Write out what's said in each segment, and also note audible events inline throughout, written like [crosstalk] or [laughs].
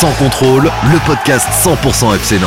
Sans contrôle, le podcast 100% FC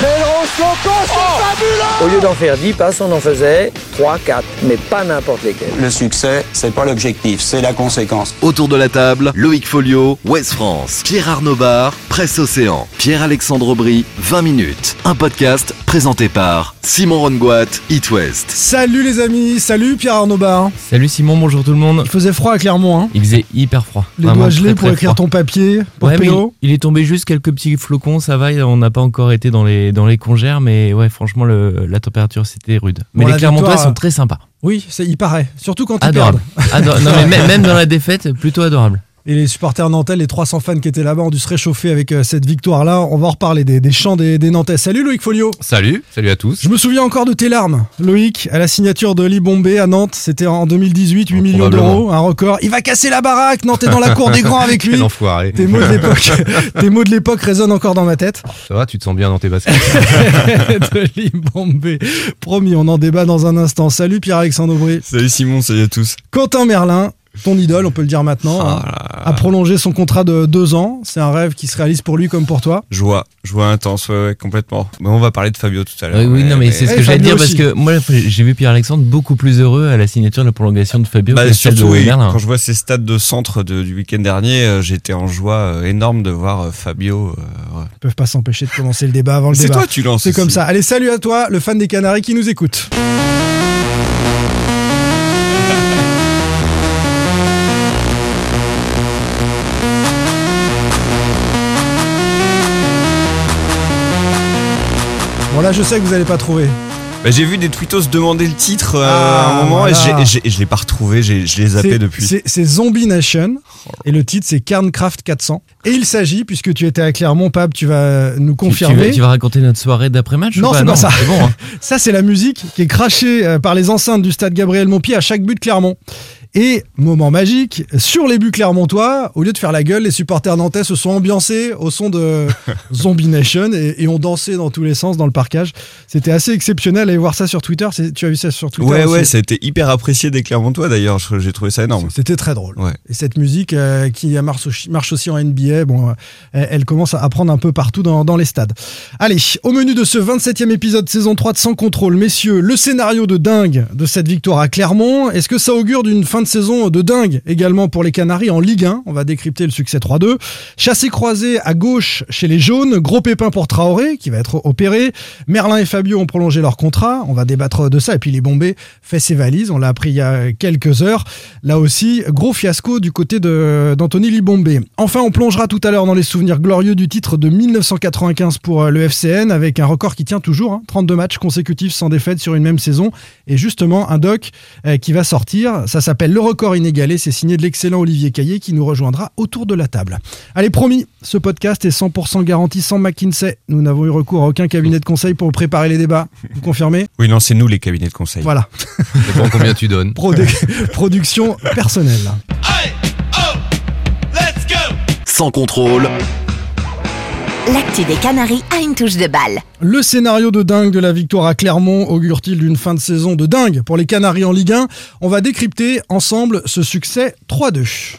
Loco, c'est fabuleux Au lieu d'en faire 10 passes, on en faisait 3, 4, mais pas n'importe lesquels. Le succès, c'est pas l'objectif, c'est la conséquence. Autour de la table, Loïc Folio, West France, Pierre Arnaud Bar, Presse Océan, Pierre-Alexandre Aubry, 20 minutes. Un podcast présenté par Simon Rongoat, It West. Salut les amis, salut Pierre Arnaud Bar. Salut Simon, bonjour tout le monde. Il faisait froid à Clermont, hein. Il faisait hyper froid. Les Vraiment doigts gelés très, pour très écrire froid. ton papier, pour Ouais, mais il, pélo. il est tombé juste quelques petits flocons, ça va, on n'a pas encore été dans les, dans les congères, mais ouais, franchement, le, la température c'était rude. Mais Bon, les Clermontois victoire, sont très sympas. Oui, il paraît. Surtout quand ils Adorables. perdent. Ador- non, mais [laughs] même, même dans la défaite, plutôt adorable. Et les supporters nantais, les 300 fans qui étaient là-bas, ont dû se réchauffer avec euh, cette victoire-là. On va en reparler des, des chants des, des Nantais. Salut Loïc Folio. Salut, salut à tous. Je me souviens encore de tes larmes, Loïc, à la signature de Libombé à Nantes. C'était en 2018, 8 Oh, millions d'euros, un record. Il va casser la baraque. Nantes est dans la cour des grands avec [laughs] lui. Enfoiré. Tes mots de l'époque, [laughs] tes mots de l'époque résonnent encore dans ma tête. Ça va, tu te sens bien dans tes baskets [laughs] de Libombé. Promis, on en débat dans un instant. Salut Pierre-Alexandre Aubry. Salut Simon, salut à tous. Quentin Merlin, ton idole, on peut le dire maintenant, hein, a prolongé son contrat de deux ans. C'est un rêve qui se réalise pour lui comme pour toi. Joie, joie intense, ouais, ouais, complètement. Mais on va parler de Fabio tout à l'heure. Oui, oui, non, mais c'est ce Eh, que j'allais dire parce que moi, j'ai vu Pierre-Alexandre beaucoup plus heureux à la signature de la prolongation de Fabio Bah, que celle de surtout, oui, quand je vois ces stades de centre de- du week-end dernier, euh, j'étais en joie euh, énorme de voir euh, Fabio. euh, ouais. Ils peuvent pas s'empêcher de commencer le débat avant le C'est débat. toi, tu lances. C'est comme ça. Allez, salut à toi, le fan des Canaries qui nous écoute. Là je sais que vous allez pas trouver. Bah, j'ai vu des tweetos demander le titre euh, Ah, à un moment voilà. et j'ai- j'ai- je l'ai pas retrouvé, j'ai- je l'ai zappé C'est- depuis. C'est c'est Zombie Nation et le titre c'est Carncraft 400. Et il s'agit, puisque tu étais à Clermont, Pab, tu vas nous Tu- tu, confirmer. tu vas raconter notre soirée d'après-match Non, ou c'est pas ça. C'est bon, hein. [laughs] Ça, c'est la musique qui est crachée euh, par les enceintes du stade Gabriel Montpied à chaque but de Clermont. Et, moment magique, sur les buts clermontois, au lieu de faire la gueule, les supporters nantais se sont ambiancés au son de [laughs] Zombie Nation et, et ont dansé dans tous les sens dans le parcage. C'était assez exceptionnel. Allez voir ça sur Twitter. Tu as vu ça sur Twitter Ouais, aussi ouais, ça a été hyper apprécié des Clermontois d'ailleurs, j'ai trouvé ça énorme. C'était très drôle. Ouais. Et cette musique euh, qui marche aussi, marche aussi en NBA, bon, euh, elle, elle commence à prendre un peu partout dans, dans les stades. Allez, au menu de ce 27e épisode saison 3 de Sans Contrôle, messieurs, le scénario de dingue de cette victoire à Clermont, est-ce que ça augure d'une fin de saison de dingue également pour les Canaries en Ligue 1 On va décrypter le succès 3-2. Chassé croisé à gauche chez les jaunes, gros pépin pour Traoré qui va être opéré. Merlin et Fabio ont prolongé leur contrat, on va débattre de ça. Et puis les Bombés fait ses valises, on l'a appris il y a quelques heures. Là aussi, gros fiasco du côté d'Anthony Libombé. Enfin, on plongera tout à l'heure dans les souvenirs glorieux du titre de 1995 pour euh, le FCN avec un record qui tient toujours, hein, 32 matchs consécutifs sans défaite sur une même saison. Et justement, un doc euh, qui va sortir, ça s'appelle Le record inégalé, c'est signé de l'excellent Olivier Caillé qui nous rejoindra autour de la table. Allez, promis, ce podcast est 100% garanti sans McKinsey. Nous n'avons eu recours à aucun cabinet de conseil pour préparer les débats. Vous confirmez? Oui, non, c'est nous les cabinets de conseil. Voilà, Dépend combien tu donnes. Produ- [laughs] production personnelle. Sans contrôle, L'actu des Canaries a une touche de balle. Le scénario de dingue de la victoire à Clermont augure-t-il d'une fin de saison de dingue pour les Canaries en Ligue 1 On va décrypter ensemble ce succès 3-2.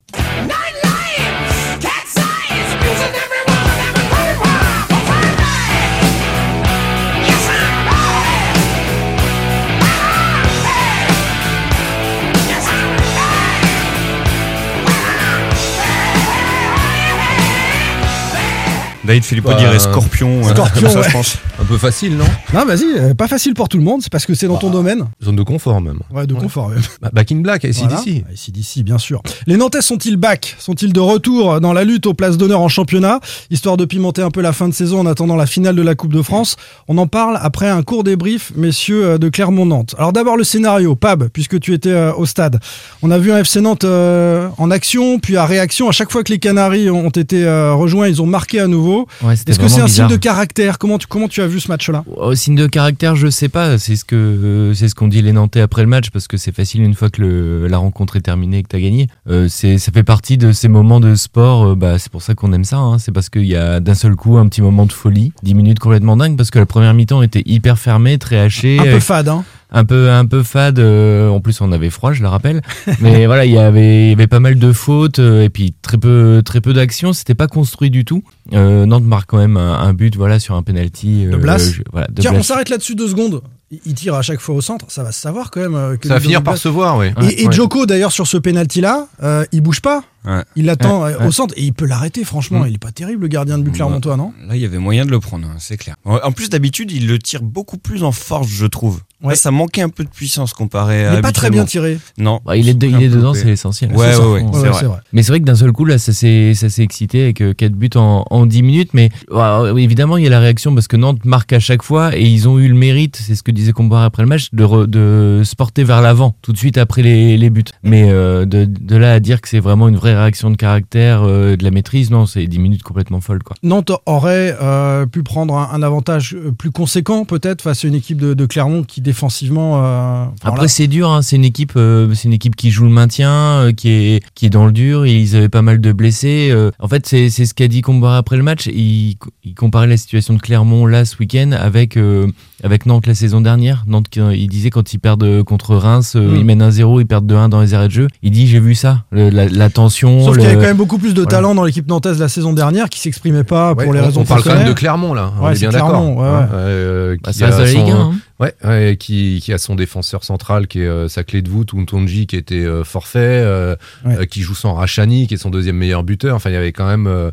David Filippo Bah, dirait scorpion. Scorpion, comme ça, ouais. je pense. Un peu facile, non? Non, vas-y, euh, pas facile pour tout le monde, c'est parce que c'est dans ton domaine. Zone de confort même. Ouais, de Ouais. confort. même. Bah, Back in Black, ici Voilà. d'ici. Ici d'ici, bien sûr. Les Nantais sont-ils back? Sont-ils de retour dans la lutte aux places d'honneur en championnat? Histoire de pimenter un peu la fin de saison en attendant la finale de la Coupe de France. On en parle après un court débrief, messieurs euh, de Clermont-Nantes. Alors d'abord le scénario, Pab, puisque tu étais euh, au stade. On a vu un FC Nantes euh, en action, puis à réaction. À chaque fois que les Canaries ont été euh, rejoints, ils ont marqué à nouveau. Ouais, c'était Est-ce que c'est vraiment un signe bizarre. de caractère? Comment tu, comment tu as vu ce match-là Oh, signe de caractère, je sais pas. C'est ce que euh, c'est ce qu'ont dit les Nantais après le match parce que c'est facile une fois que le- la rencontre est terminée et que t'as gagné. Euh, c'est ça fait partie de ces moments de sport. euh, bah c'est pour ça qu'on aime ça. hein. C'est parce qu'il y a d'un seul coup un petit moment de folie, 10 minutes complètement dingue parce que la première mi-temps était hyper fermée, très hachée, Un peu fade, hein un peu un peu fade. euh, en plus on avait froid, je le rappelle. Mais [laughs] voilà, il y avait il y avait pas mal de fautes euh, et puis très peu très peu d'actions. C'était pas construit du tout. Euh, Nantes marque quand même un, un but voilà sur un penalty. De euh, Blas je- voilà, de Tiens, on s'arrête là-dessus deux secondes. Il- tire à chaque fois au centre, ça va se savoir quand même. que Ça va finir par se voir, oui. Et, et Joko d'ailleurs sur ce penalty là, il bouge pas. Ouais. Il l'attend Ouais. au centre et il peut l'arrêter. Franchement, Mm. il est pas terrible le gardien de but Ouais. clermontois, non? Là, il y avait moyen de le prendre, hein, c'est clair. En plus, d'habitude, il le tire beaucoup plus en force, je trouve. Ouais. Là, ça manquait un peu de puissance comparé à. Il est pas très bien tiré. Non. Bah, il est, de- il est dedans, c'est l'essentiel. Ouais, ouais, ouais, Ouais, c'est ouais, vrai. Mais c'est vrai que d'un seul coup, là, ça s'est, ça s'est excité avec 4 buts en, en 10 minutes. Mais oui, évidemment, il y a la réaction parce que Nantes marque à chaque fois et ils ont eu le mérite, c'est ce que disait Comboire après le match, de, re- de se porter vers l'avant tout de suite après les, les buts. Mais euh, de, de là à dire que c'est vraiment une vraie réaction de caractère, euh, de la maîtrise, non, c'est 10 minutes complètement folles. Quoi. Nantes aurait euh, pu prendre un, un avantage plus conséquent peut-être face à une équipe de, de Clermont qui défensivement. euh, Après c'est dur, hein, c'est une équipe, euh, c'est une équipe qui joue le maintien, euh, qui est qui est dans le dur. Ils avaient pas mal de blessés. euh. en fait, c'est c'est ce qu'a dit Comboire après le match. Il, il comparait la situation de Clermont là ce week-end avec euh, avec Nantes la saison dernière. Nantes, il disait quand ils perdent contre Reims, euh, Mm. ils mènent 1-0, ils perdent 2-1 dans les arrêts de jeu. Il dit j'ai vu ça, le- la, la tension. Sauf qu'il y avait le- quand même beaucoup plus de Voilà. talent dans l'équipe nantaise la saison dernière qui s'exprimait pas Ouais, pour les on, raisons on parle quand même de. Clermont là, on Ouais, est c'est bien d'accord. Ouais, ouais. Euh, Bah, a Ligue son- 1, hein. Ouais, ouais, qui, qui a son défenseur central qui est euh, sa clé de voûte, Untonji qui était euh, forfait, euh, Ouais. euh, qui joue sans Rachani, qui est son deuxième meilleur buteur. Enfin, il y avait quand même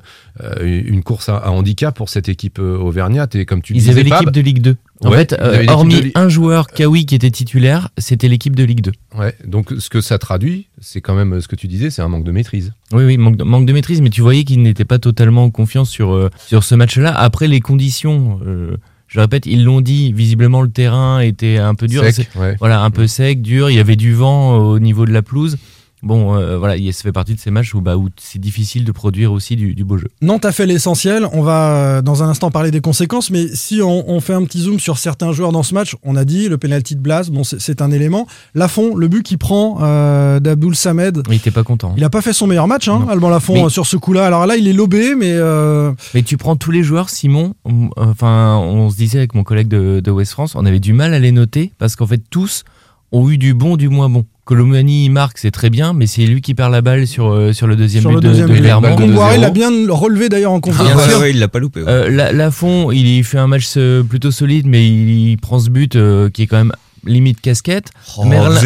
une course à, à handicap pour cette équipe euh, auvergnate. Et comme tu Ils disais, avaient l'équipe de Ligue 2. En Ouais, fait, euh, hormis un joueur, Kawi, qui était titulaire, c'était l'équipe de Ligue 2. Ouais, donc ce que ça traduit, c'est quand même ce que tu disais, c'est un manque de maîtrise. Oui, oui, manque de, manque de maîtrise, mais tu voyais qu'il n'était pas totalement en confiance sur, euh, sur ce match-là. Après, les conditions, euh, je répète, ils l'ont dit, visiblement le terrain était un peu dur. Sec, C'est- ouais. Voilà, un peu sec, dur. Il y avait du vent euh, au niveau de la pelouse. Bon, euh, voilà, il- ça fait partie de ces matchs où, bah, où c'est difficile de produire aussi du, du beau jeu. Nantes a fait l'essentiel. On va euh, dans un instant parler des conséquences, mais si on, on fait un petit zoom sur certains joueurs dans ce match, on a dit le penalty de Blas, bon c'est- un élément. Lafont, le but qu'il prend euh, d'Abdoul Samed, Il était pas content. il a pas fait son meilleur match, hein, Non. Alban Lafont Mais- euh, sur ce coup-là. Alors là, il est lobé, mais euh, Mais tu prends tous les joueurs, Simon. on- Enfin, on se disait avec mon collègue de, de West France, on avait du mal à les noter parce qu'en fait, tous ont eu du bon, du moins bon. Colomani il marque, c'est très bien, mais c'est lui qui perd la balle sur, euh, sur le deuxième sur but le de, deuxième de but, Clermont. Comboiré 2-0. l'a bien relevé d'ailleurs en Ah, conférence. ouais, sûr. ouais, il l'a pas loupé. ouais. Euh, la, Lafont, il fait un match euh, plutôt solide, mais il, il prend ce but euh, qui est quand même limite casquette. Oh, Merlin-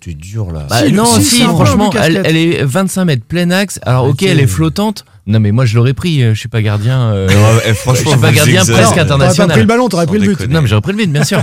T'es dur là. Bah, Si, non, si, franchement, but elle, est 25 mètres plein axe. Alors, ok, elle est flottante. Non, mais moi, je l'aurais pris. euh, Je suis pas gardien. euh, eh, je franchement, suis pas gardien presque T'aurais pas international. pris le ballon, t'aurais pris le but. Non, mais j'aurais pris le vide, bien sûr.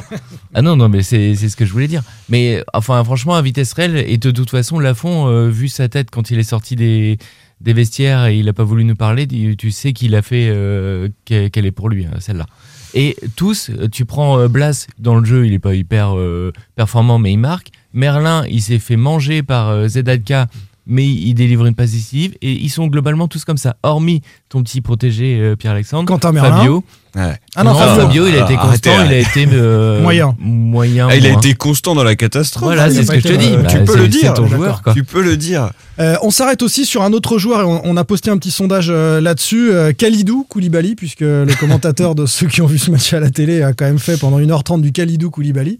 ah non, non, mais c'est c'est ce que je voulais dire. Mais enfin, franchement, à vitesse réelle, et de toute façon, Lafont, euh, vu sa tête quand il est sorti des, des vestiaires et il a pas voulu nous parler, tu sais qu'il a fait euh, qu'elle qu'elle est pour lui, hein, celle-là. Et tous, tu prends euh, Blas dans le jeu, il est pas hyper euh, performant, mais il marque. Merlin, il s'est fait manger par euh, Zedadka, mais il délivre une passe décisive. Et ils sont globalement tous comme ça, hormis ton petit protégé euh, Pierre-Alexandre. Quentin Merlin. Fabio. Ouais. Ah non, Non, Fabio. Fabio, il a été Ah, constant, arrêtez, il a été euh, Moyen. moyen. Ah, il a été constant dans la catastrophe. Voilà, il a c'est ce que je te dis. Bah, tu peux le dire, C'est ton d'accord. joueur, quoi. Tu peux le dire. Euh, on s'arrête aussi sur un autre joueur et on, on a posté un petit sondage euh, là-dessus. Euh, Khalidou Koulibaly, puisque le [laughs] commentateur de ceux qui ont vu ce match à la télé a quand même fait pendant 1h30 du Khalidou Koulibaly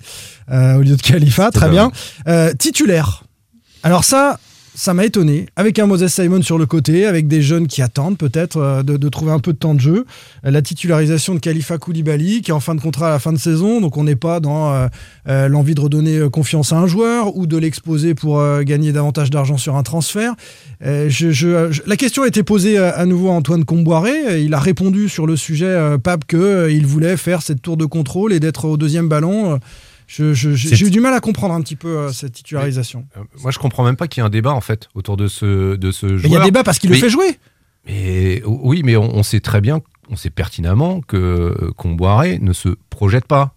euh, au lieu de Khalifa. Très bien. Euh, titulaire. Alors ça, ça m'a étonné. Avec un Moses Simon sur le côté, avec des jeunes qui attendent peut-être euh, de, trouver un peu de temps de jeu. Euh, La titularisation de Khalifa Koulibaly, qui est en fin de contrat à la fin de saison, donc on n'est pas dans euh, l'envie de redonner confiance à un joueur ou de l'exposer pour gagner davantage d'argent sur un transfert. La question a été posée à nouveau à Antoine Comboiré. Il a répondu sur le sujet, Pape, qu'il voulait faire cette tour de contrôle et d'être au deuxième ballon. Je- je- J'ai eu du mal à comprendre un petit peu euh, cette titularisation. Euh, Moi, je comprends même pas qu'il y ait un débat en fait autour de ce de ce joueur. il y a débat parce qu'il le fait jouer. Mais oui, mais on, on sait très bien, on sait pertinemment que euh, Comboiré ne se projette pas,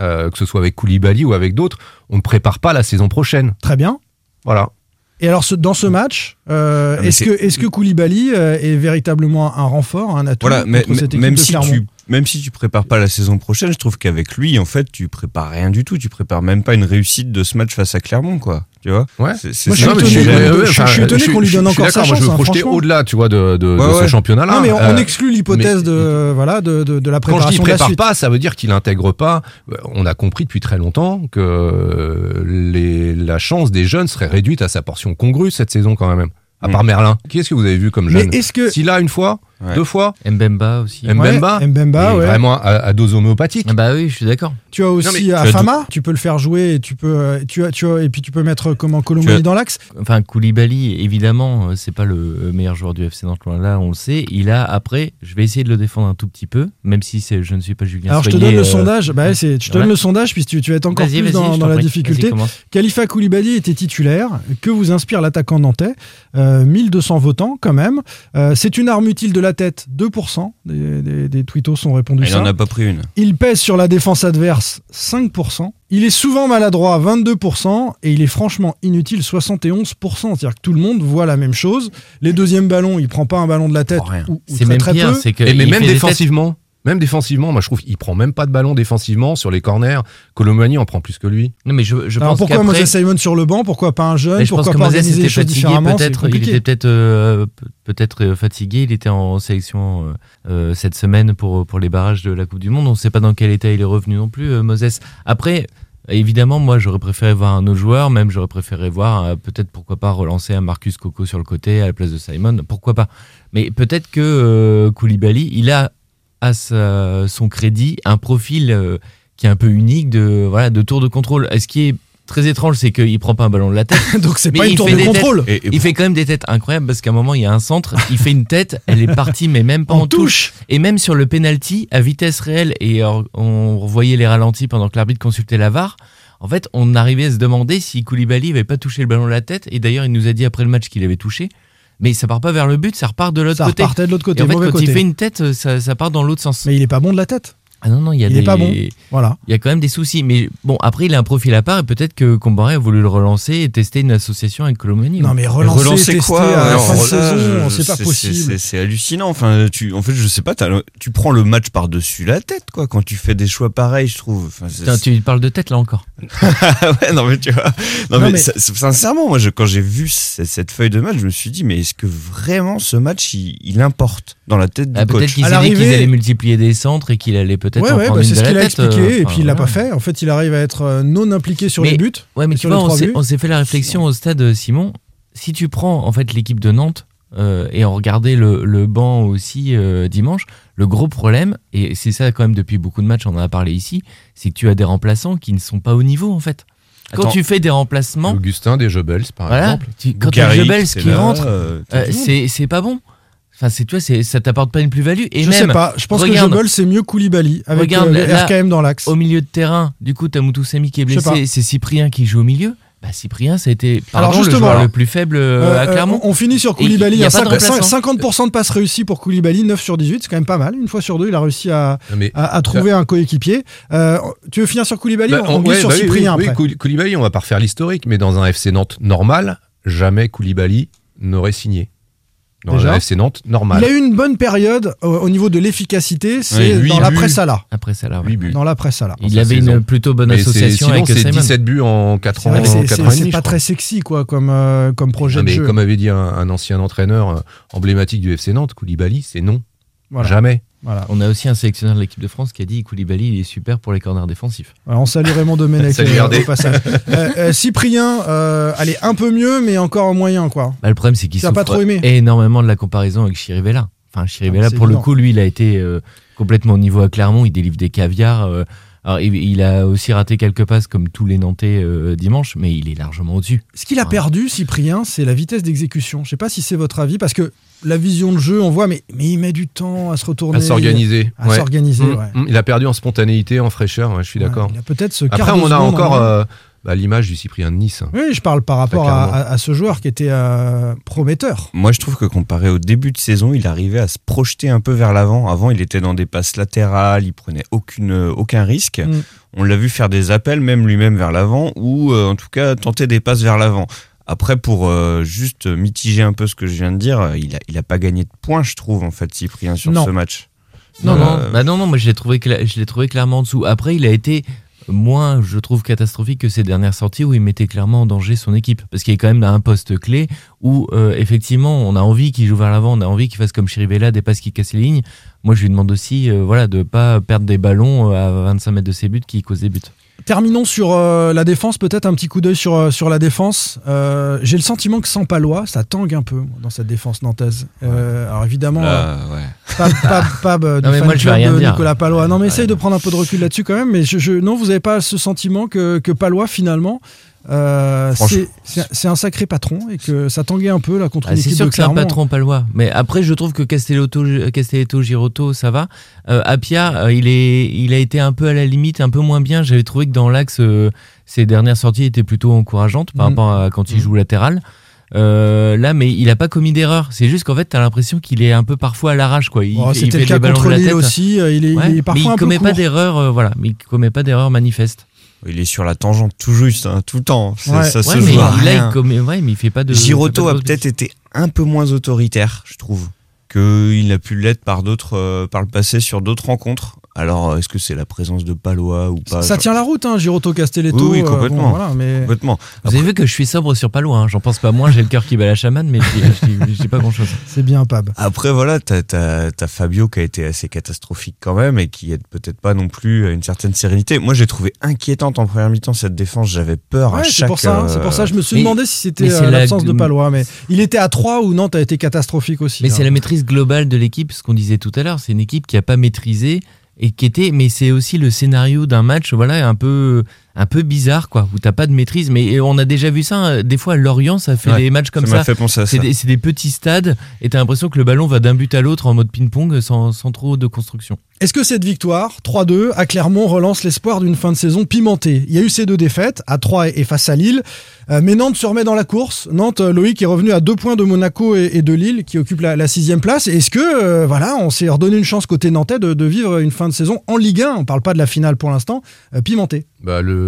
Euh, que ce soit avec Koulibaly ou avec d'autres. On ne prépare pas la saison prochaine. Très bien. Voilà. Et alors, ce- dans ce match, euh, est-ce que, est que Koulibaly est véritablement un renfort, un atout Voilà, mais, contre cette mais- équipe même de si Clermont? tu même si tu prépares pas la saison prochaine, je trouve qu'avec lui, en fait, tu prépares rien du tout. Tu prépares même pas une réussite de ce match face à Clermont, quoi. Tu vois? Ouais. C'est- c'est Moi, je suis mais étonné qu'on lui ouais, donne- ouais, enfin, qu'on lui encore sa d'accord, moi, chance, je veux hein, me projeter franchement. au-delà, tu vois, de, de- de Ouais, ce championnat-là. Non, mais on, Euh, on exclut l'hypothèse de, voilà, de, de, de la Quand je préparation dis de la prépare suite. pas, ça veut dire qu'il intègre pas. On a compris depuis très longtemps que euh, les, la chance des jeunes serait réduite à sa portion congrue cette saison quand même. À part Merlin. Qui est-ce que vous avez vu comme Mais jeune? est-ce que. S'il a une fois, Ouais. deux fois, Mbemba aussi. Mbemba, Ouais, Mbemba, ouais. vraiment à, à dose homéopathique. Ah bah oui, je suis d'accord. Tu as aussi as Afama, tu peux le faire jouer et tu peux, euh, tu as, tu as, et puis tu peux mettre comment Colomani dans l'axe? Enfin, Koulibaly, évidemment, euh, c'est pas le meilleur joueur du FC Nantes, là, on le sait. Il a, après, je vais essayer de le défendre un tout petit peu, même si c'est- je ne suis pas Julien Alors je te donne le euh, sondage. Bah, je te donne le sondage puis tu, tu vas être encore plus dans, la prie. difficulté. Khalifa Koulibaly était titulaire. Que vous inspire l'attaquant nantais? Euh, 1200 votants quand même. Euh, c'est une arme utile de la tête. 2% des, des, des tweetos ont répondu Il ça. en a pas pris une. Il pèse sur la défense adverse 5%. Il est souvent maladroit 22% et il est franchement inutile 71%. C'est-à-dire que tout le monde voit la même chose. Les deuxièmes ballons, il prend pas un ballon de la tête Oh, rien. ou, ou C'est très, même très pire, peu. c'est que. Et mais même défensivement, même défensivement, moi je trouve qu'il prend même pas de ballon défensivement sur les corners. Colomani en prend plus que lui. Non, mais je, je Alors pense pourquoi Moses Simon sur le banc? Pourquoi pas un jeune? Mais je pense Pourquoi que pas Moses organiser les était choses fatigué, différemment? peut-être. Il était peut-être euh, pe- peut-être euh, fatigué. Il était en sélection euh, euh, cette semaine pour pour les barrages de la Coupe du Monde. On ne sait pas dans quel état il est revenu non plus, euh, Moses. Après. Évidemment, moi, j'aurais préféré voir un autre joueur, même j'aurais préféré voir euh, peut-être pourquoi pas relancer un Marcus Coco sur le côté à la place de Simon, pourquoi pas? Mais peut-être que euh, Koulibaly, il a à sa- son crédit un profil euh, qui est un peu unique de voilà de tour de contrôle. Et ce qui est très étrange, c'est qu'il prend pas un ballon de la tête. [laughs] Donc c'est pas une il tour fait de contrôle. Et, et Il fait quand même des têtes incroyables parce qu'à un moment il y a un centre, il fait une tête, elle est partie mais même pas en, En touche. touche. Et même sur le penalty à vitesse réelle et on voyait les ralentis pendant que l'arbitre consultait la VAR. En fait, on arrivait à se demander si Koulibaly avait pas touché le ballon de la tête. Et d'ailleurs, il nous a dit après le match qu'il avait touché. Mais ça part pas vers le but, ça repart de l'autre Ça côté. repartait de l'autre côté, et en fait, quand côté. il fait une tête, ça, ça part dans l'autre sens. Mais il est pas bon de la tête. Ah non, non, il y a il des... est pas bon. Voilà. Il y a quand même des soucis. Mais bon, après, il a un profil à part et peut-être que Combaré a voulu le relancer et tester une association avec Colomani. Non mais relancer, relancer tester quoi à Non, saison, c'est pas possible. c'est- hallucinant. Enfin, tu, en fait, je sais pas. Tu prends le match par dessus la tête, quoi. Quand tu fais des choix pareils, je trouve. Enfin, Putain, tu parles de tête là encore. [laughs] ouais, non mais tu vois. Non, Non, mais, mais- ça- sincèrement, moi, je, quand j'ai vu ce- cette feuille de match, je me suis dit, mais est-ce que vraiment ce match, il, il importe dans la tête du Ah, peut-être coach dit qu'ils allaient multiplier des centres et qu'il allait peut-être Ouais, bah, c'est ce qu'il a tête. expliqué euh, et puis il l'a pas voilà. fait. En fait, il arrive à être euh, non impliqué sur Mais- les buts. Ouais, mais tu vois, on s'est, buts. on s'est fait la réflexion au stade, euh, Simon. Si tu prends en fait l'équipe de Nantes euh, et on regardait le, le banc aussi euh, dimanche, le gros problème, et c'est ça quand même depuis beaucoup de matchs, on en a parlé ici, c'est que tu as des remplaçants qui ne sont pas au niveau en fait. Quand Attends. tu fais des remplacements, Augustin des Jebels, par voilà, exemple. tu- quand tu as Jebels qui là, rentre, euh, euh, c'est pas bon. Enfin, c'est, tu vois, c'est, ça t'apporte pas une plus-value. Et je même, sais pas. Je pense regarde. que Jebel c'est mieux Koulibaly avec Regarde, euh, là- RKM dans l'axe. Au milieu de terrain, du coup, t'as Moutoussamy qui est blessé, c'est Cyprien qui joue au milieu. Bah, Cyprien, ça a été pardon, le justement, alors, le plus faible euh, Euh, à euh, Clermont. on finit sur Koulibaly. y Il y a a pas de 5 remplaçant. 50% de passes réussies pour Koulibaly, 9 sur 18, c'est quand même pas mal. Une fois sur deux, il a réussi à, Non, mais- à, à trouver un coéquipier. Euh, tu veux finir sur Koulibaly? Bah, On, on- ouais, sur bah oui, Cyprien oui, oui, après. Koul- Koulibaly, on va pas refaire l'historique, mais dans un FC Nantes normal, jamais Koulibaly n'aurait signé. Dans Déjà un FC Nantes normal. Il a eu une bonne période au, au niveau de l'efficacité, c'est Oui, dans l'après Salah. Après ouais. Buts. Dans l'après Salah. Il avait saison. une plutôt bonne Mais association sinon, avec c'est Simon. 17 buts en 4 C'est ans, c'est- 4 c'est- ans et c'est demi. pas très sexy quoi comme, euh, comme projet de mais jeu. comme avait dit un, un ancien entraîneur euh, emblématique du FC Nantes, Koulibaly, c'est non. Voilà. Jamais. Voilà. On a aussi un sélectionneur de l'équipe de France qui a dit Koulibaly il est super pour les corners défensifs. Alors, on salue Raymond [laughs] Domenech euh, au passage. [laughs] Euh, euh, Cyprien, euh, allez, un peu mieux, mais encore en moyen, quoi. Bah, le problème c'est qu'il as pas souffre trop aimé énormément de la comparaison avec Chirivella. Enfin Chirivella Ah, pour le coup lui il a été complètement au niveau à Clermont, il délivre des caviars. Alors il, a aussi raté quelques passes comme tous les Nantais euh, dimanche, mais il est largement au-dessus. Ce qu'il a Ouais. perdu, Cyprien, c'est la vitesse d'exécution. Je sais pas si c'est votre avis, parce que la vision de jeu, on voit, mais, mais il met du temps à se retourner. À s'organiser. À ouais. s'organiser, Mm, ouais. mm, Il a perdu en spontanéité, en fraîcheur, ouais, je suis Ouais, d'accord. Il a peut-être ce Après, on a encore bah, l'image du Cyprien de Nice. Oui, je parle par rapport à, à- à ce joueur qui était euh, prometteur. Moi, je trouve que comparé au début de saison, il arrivait à se projeter un peu vers l'avant. Avant, il était dans des passes latérales, il prenait aucune, aucun risque. Mm. On l'a vu faire des appels, même lui-même vers l'avant, ou euh, en tout cas tenter des passes vers l'avant. Après, pour euh, juste mitiger un peu ce que je viens de dire, il a, il a pas gagné de points, je trouve, en fait, Cyprien, sur Non. ce match. Non, Euh, non, bah non, non, moi je l'ai trouvé, cla- je l'ai trouvé clairement en dessous. Après, il a été moins, je trouve, catastrophique que ses dernières sorties où il mettait clairement en danger son équipe. Parce qu'il est quand même à un poste clé où, euh, effectivement, on a envie qu'il joue vers l'avant, on a envie qu'il fasse comme Chirivella, des passes qui cassent les lignes. Moi, je lui demande aussi euh, voilà, de pas perdre des ballons euh, à 25 mètres de ses buts qui causent des buts. Terminons sur euh, la défense, peut-être un petit coup d'œil sur, euh, sur la défense. Euh, J'ai le sentiment que sans Palois, ça tangue un peu moi, dans cette défense nantaise. Euh, alors évidemment. Pab, Pab, Pab, du Non, mais fan moi, je vais club rien de dire. Nicolas Palois. Non, mais Ouais. essaye de prendre un peu de recul là-dessus quand même. Mais je, je- non, vous n'avez pas ce sentiment que, que Palois, finalement, euh, c'est- un sacré patron et que ça tanguait un peu là contre Ah, c'est sûr de que c'est un patron palois. Mais après, je trouve que Castellotto, Castelletto, Girotto, ça va. Euh, Apia, euh, il, est, il a été un peu à la limite, un peu moins bien. J'avais trouvé que dans l'axe, euh, ses dernières sorties étaient plutôt encourageantes par Mhm. rapport à quand il Mhm. joue latéral. Là, mais il a pas commis d'erreur. C'est juste qu'en fait, t'as l'impression qu'il est un peu parfois à l'arrache, quoi. Il, Bon, il fait le cas contre Lille aussi. Il est, il Ouais, est parfois mais il un peu commet pas d'erreur, voilà. Mais il commet pas d'erreur manifeste. Il est sur la tangente tout juste, hein, tout le temps. C'est- Ouais. Ça Ouais, se mais joue à là, rien. il commet, ouais, mais il fait pas de. Giroto a peut-être été un peu moins autoritaire, je trouve, qu'il a pu l'être par d'autres, euh, par le passé sur d'autres rencontres. Alors, est-ce que c'est la présence de Palois ou pas? Ça tient la route, hein, Giroto Castelletto. Oui, oui, euh, bon, complètement. voilà, mais... Complètement. Vous avez vu que je suis sobre sur Palois, hein. j'en pense pas moins, j'ai le cœur qui bat la chamane, mais je dis, pas grand chose. C'est bien, Pab. Après, voilà, t'as, t'as, t'as Fabio qui a été assez catastrophique quand même et qui aide peut-être pas non plus à une certaine sérénité. Moi, j'ai trouvé inquiétante en première mi-temps cette défense. J'avais peur à Ouais, c'est chaque. pour ça. euh, C'est pour ça. Je me suis mais- demandé si c'était euh, la- l'absence de Palois, mais il était à 3 ou Nantes a été catastrophique aussi. Mais hein. c'est la maîtrise globale de l'équipe, ce qu'on disait tout à l'heure. C'est une équipe qui a pas maîtrisé et qui était. Mais c'est aussi le scénario d'un match, voilà, un peu, un peu bizarre, quoi, où t'as pas de maîtrise. Mais on a déjà vu ça. euh, Des fois, à Lorient, ça fait Ouais, des matchs comme ça ça. m'a fait penser à C'est ça. des, c'est des petits stades et t'as l'impression que le ballon va d'un but à l'autre en mode ping-pong sans, sans trop de construction. Est-ce que cette victoire, 3-2, à Clermont, relance l'espoir d'une fin de saison pimentée? Il y a eu ces deux défaites, à 3 et face à Lille. Euh, mais Nantes se remet dans la course. Nantes, euh, Loïc est revenu à deux points de Monaco et, et de Lille, qui occupent la, la sixième place. Est-ce que, euh, voilà, on s'est redonné une chance côté nantais de, de vivre une fin de saison en Ligue 1 On parle pas de la finale pour l'instant, euh, pimentée. Bah, le,